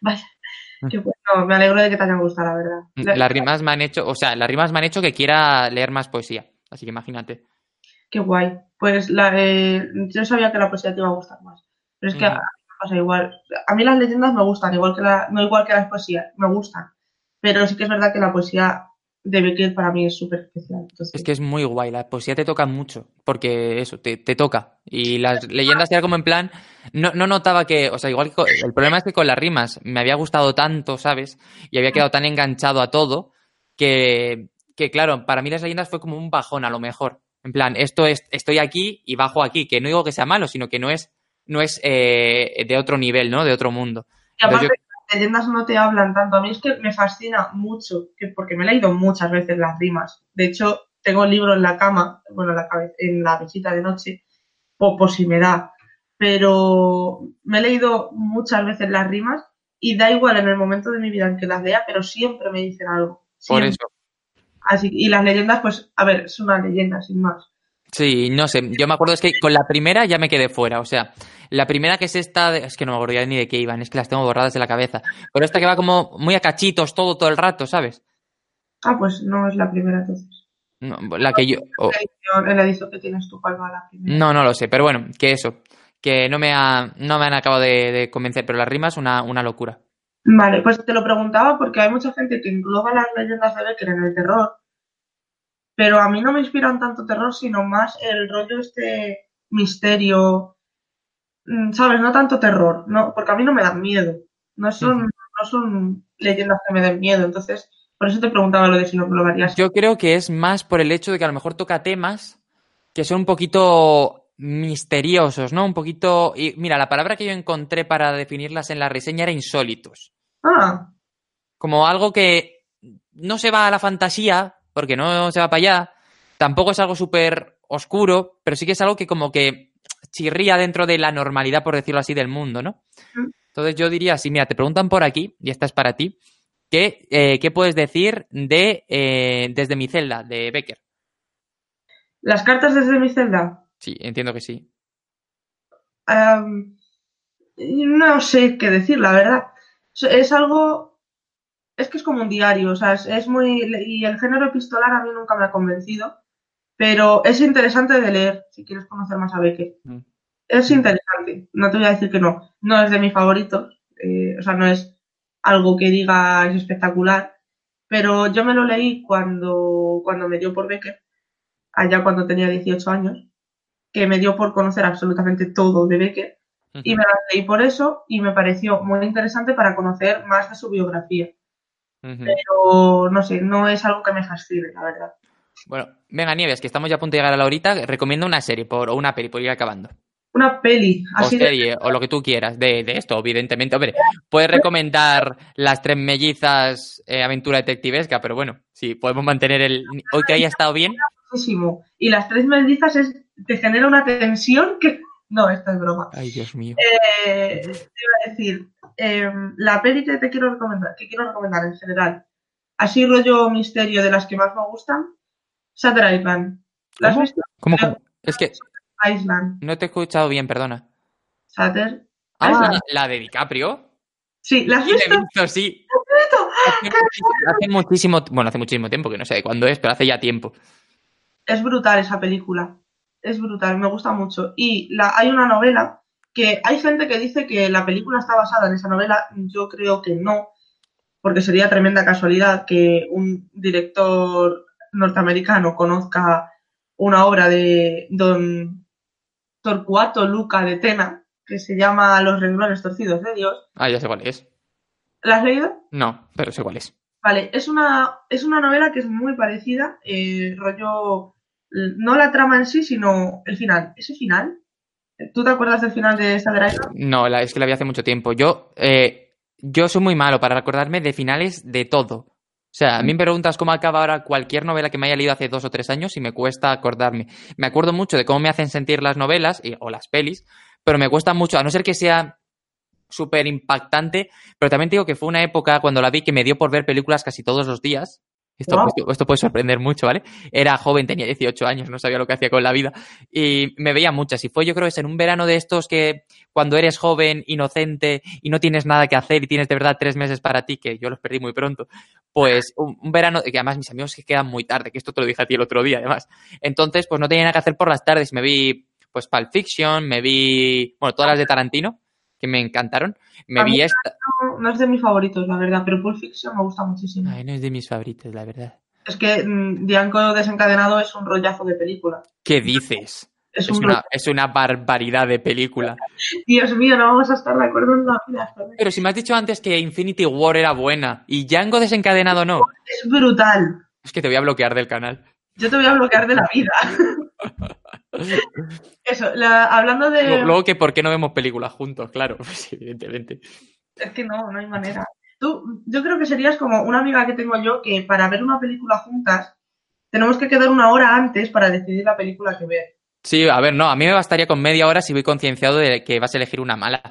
Mm. qué bueno. Me alegro de que te hayan gustado, la verdad. La- Las rimas me han hecho, o sea, las rimas me han hecho que quiera leer más poesía. Así que imagínate. Qué guay. Pues la, eh, yo sabía que la poesía te iba a gustar más. Pero es que Ujú. a, a mí me pasa igual. A mí las leyendas me gustan, igual que la, no igual que las poesías, me gustan. Pero sí que es verdad que la poesía de Beckett para mí es súper especial. Entonces, Es que es muy guay, la poesía te toca mucho, porque eso, te, te toca. Y las leyendas era como en plan, no, no notaba que, o sea, igual que el problema es que con las rimas me había gustado tanto, ¿sabes? Y había quedado tan enganchado a todo, que, que claro, para mí las leyendas fue como un bajón a lo mejor. En plan, esto es, estoy aquí y bajo aquí, que no digo que sea malo, sino que no es, no es eh, de otro nivel, ¿no? De otro mundo. Y aparte, Entonces leyendas no te hablan tanto. A mí es que me fascina mucho, que, porque me he leído muchas veces las rimas. De hecho, tengo el libro en la cama, bueno, en la, cabe- en la mesita de noche, por, por si me da. Pero me he leído muchas veces las rimas y da igual en el momento de mi vida en que las lea, pero siempre me dicen algo. Por eso. Así, y las leyendas, pues, a ver, es una leyenda, sin más. Sí, no sé, yo me acuerdo es que con la primera ya me quedé fuera, o sea, la primera que es esta, de- es que no me acuerdo ya ni de qué iban, es que las tengo borradas de la cabeza, pero esta que va como muy a cachitos todo, todo el rato, ¿sabes? Ah, pues no es la primera entonces. No, la que yo... o- La edición, en la edición que tienes tú, ¿cuál va la primera? no, no lo sé, pero bueno, que eso, que no me, ha, no me han acabado de, de convencer, pero las rimas una, una locura. Vale, pues te lo preguntaba porque hay mucha gente que engloba las leyendas de Becker en el terror, pero a mí no me inspiran tanto terror, sino más el rollo este misterio, mm, ¿sabes? No tanto terror, no, porque a mí no me dan miedo, no son, no son leyendas que me den miedo, entonces por eso te preguntaba lo de si lo englobarías. Yo creo que es más por el hecho de que a lo mejor toca temas que son un poquito misteriosos, ¿no? Un poquito... Y mira, la palabra que yo encontré para definirlas en la reseña era insólitos. Ah, como algo que no se va a la fantasía, porque no se va para allá, tampoco es algo súper oscuro, pero sí que es algo que como que chirría dentro de la normalidad, por decirlo así, del mundo, ¿no? Mm. Entonces yo diría, si mira, te preguntan por aquí, y esta es para ti, ¿qué, eh, ¿qué puedes decir de eh, Desde mi celda, de Becker? las cartas desde mi celda. Sí, entiendo que sí. No sé qué decir, la verdad. Es algo. Es que es como un diario, o sea, es, es muy. Y el género epistolar a mí nunca me ha convencido, pero es interesante de leer si quieres conocer más a Becker. Mm. Es interesante, no te voy a decir que no. No es de mis favoritos, eh, o sea, no es algo que diga es espectacular, pero yo me lo leí cuando, cuando me dio por Becker, allá cuando tenía 18 años, que me dio por conocer absolutamente todo de Becker y me las leí por eso y me pareció muy interesante para conocer más de su biografía. Pero no sé, no es algo que me fascine, la verdad. Bueno, venga, Nieves, que estamos ya a punto de llegar a la horita. Recomiendo una serie por, o una peli por ir acabando. Una peli, o así de... serie, o lo que tú quieras, de, de esto, evidentemente. Hombre, puedes recomendar las tres mellizas eh, aventura detectivesca, pero bueno, sí, podemos mantener el. Hoy que haya estado bien. Y las tres mellizas es, te genera una tensión que... No, esto es broma. Ay, Dios mío. Eh, te iba a decir, eh, la peli que te quiero recomendar, que quiero recomendar en general, así rollo misterio de las que más me gustan, Shutter Island. ¿La has visto? ¿Cómo, cómo? Es que Island. no te he escuchado bien, perdona. Shutter Ah, Island. la de DiCaprio. Sí, ¿la has Sí, la he visto? visto, sí. Hace muchísimo, hace muchísimo, bueno, hace muchísimo tiempo, que no sé de cuándo es, pero hace ya tiempo. Es brutal esa película. Es brutal, me gusta mucho. Y la, hay una novela que hay gente que dice que la película está basada en esa novela. Yo creo que no, porque sería tremenda casualidad que un director norteamericano conozca una obra de don Torcuato Luca de Tena, que se llama Los renglones torcidos de Dios. Ah, ya sé cuál es. ¿La has leído? No, pero sé cuál es. Vale, es una, es una novela que es muy parecida, eh, rollo, no la trama en sí, sino el final. ¿Ese final? ¿Tú te acuerdas del final de Shutter Island? No, la, es que la vi hace mucho tiempo. Yo, eh, yo soy muy malo para recordarme de finales de todo. O sea, a mí me preguntas cómo acaba ahora cualquier novela que me haya leído hace dos o tres años y me cuesta acordarme. Me acuerdo mucho de cómo me hacen sentir las novelas y- o las pelis, pero me cuesta mucho, a no ser que sea súper impactante, pero también digo que fue una época cuando la vi que me dio por ver películas casi todos los días. Esto, esto, esto puede sorprender mucho, ¿vale? Era joven, tenía 18 años, no sabía lo que hacía con la vida. Y me veía muchas. Y fue, yo creo, que en un verano de estos que cuando eres joven, inocente y no tienes nada que hacer y tienes de verdad tres meses para ti, que yo los perdí muy pronto, pues un, un verano, que además mis amigos que quedan muy tarde, que esto te lo dije a ti el otro día, además. Entonces, pues no tenía nada que hacer por las tardes. Me vi, pues, Pulp Fiction, me vi, bueno, todas las de Tarantino, que me encantaron. Me A vi mí esta. No, no es de mis favoritos, la verdad, pero Pulp Fiction me gusta muchísimo. Ay, no es de mis favoritos, la verdad. Es que mm, Django desencadenado es un rollazo de película. ¿Qué dices? Es, Es un una, es una barbaridad de película. Dios mío, no vamos a estar de acuerdo en la vida. Pero si me has dicho antes que Infinity War era buena y Django desencadenado no, Es brutal. es que te voy a bloquear del canal. Yo te voy a bloquear de la vida. Eso, la- hablando de... Luego, luego que por qué no vemos películas juntos, claro, pues evidentemente. Es que no, no hay manera. Tú, yo creo que serías como una amiga que tengo yo que para ver una película juntas tenemos que quedar una hora antes para decidir la película que ver. Sí, a ver, no, a mí me bastaría con media hora si voy concienciado de que vas a elegir una mala.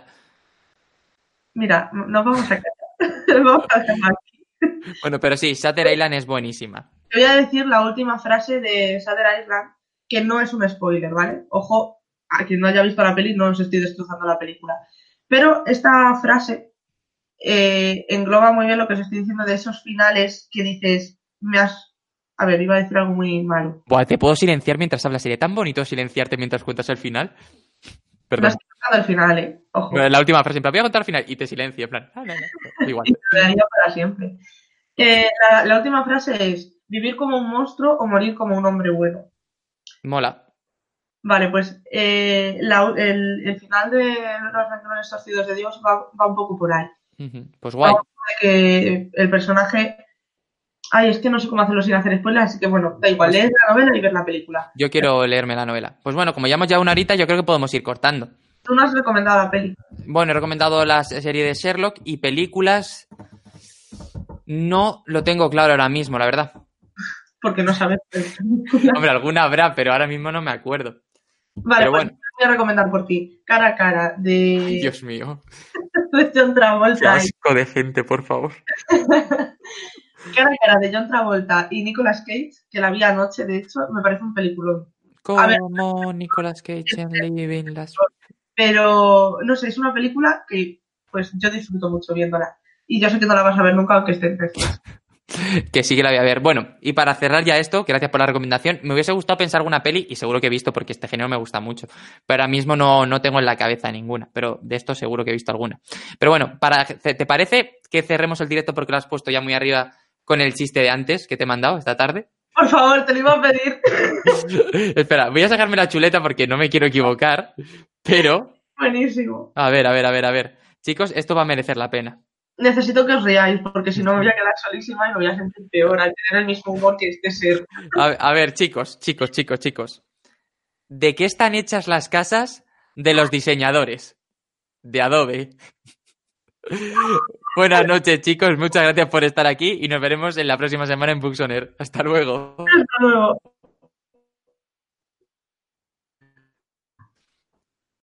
Mira, nos vamos a quedar. vamos a dejarlo aquí. Bueno, pero sí, Shutter Island es buenísima. Te voy a decir la última frase de Shutter Island, que no es un spoiler, ¿vale? Ojo, a quien no haya visto la peli, no os estoy destrozando la película. Pero esta frase eh, engloba muy bien lo que os estoy diciendo de esos finales que dices, me has... A ver, iba a decir algo muy malo. Buah, te puedo silenciar mientras hablas. Sería tan bonito silenciarte mientras cuentas el final. No Perdón. estoy contando el final, ¿eh? Ojo. La última frase, en plan, voy a contar el final y te silencio, en plan, ah, no, no, no, igual. y para siempre. Eh, la, la última frase es, vivir como un monstruo o morir como un hombre bueno. Mola. Vale, pues eh, la- el, el final de Los Renglones Torcidos de Dios va, va un poco por ahí. Pues guay. Que el personaje... Ay, es que no sé cómo hacerlo sin hacer spoilers, así que bueno, da igual, lees la novela y ver la película. Yo quiero leerme la novela. Pues bueno, como llevamos ya una horita, yo creo que podemos ir cortando. Tú no has recomendado la peli. Bueno, he recomendado la serie de Sherlock y películas. No lo tengo claro ahora mismo, la verdad. Porque no sabes. Hombre, alguna habrá, pero ahora mismo no me acuerdo. Vale, Pero pues bueno. voy a recomendar por ti. Cara a cara de, Dios mío. de John Qué Travolta. y- asco de gente, por favor. Cara a cara de John Travolta y Nicolas Cage, que la vi anoche, de hecho, me parece un peliculón. Ver. Como Nicolas Cage en Living Las... Pero, no sé, es una película que pues yo disfruto mucho viéndola. Y yo sé que no la vas a ver nunca, aunque esté en Netflix. Que sí que la voy a ver. Bueno, y para cerrar ya esto, gracias por la recomendación, me hubiese gustado pensar alguna peli, y seguro que he visto porque este género me gusta mucho, pero ahora mismo no, no tengo en la cabeza ninguna, pero de esto seguro que he visto alguna. Pero bueno, para, ¿te parece que cerremos el directo porque lo has puesto ya muy arriba con el chiste de antes que te he mandado esta tarde? Por favor, te lo iba a pedir. Espera, voy a sacarme la chuleta porque no me quiero equivocar, pero... Buenísimo. A ver, a ver, a ver, a ver. Chicos, esto va a merecer la pena. Necesito que os riáis, porque si no me voy a quedar solísima y me voy a sentir peor al tener el mismo humor que este ser. A, a ver, chicos, chicos, chicos, chicos. ¿De qué están hechas las casas de los diseñadores? De Adobe. Buenas noches, chicos. Muchas gracias por estar aquí y nos veremos en la próxima semana en Buxoner. Hasta luego. Hasta luego.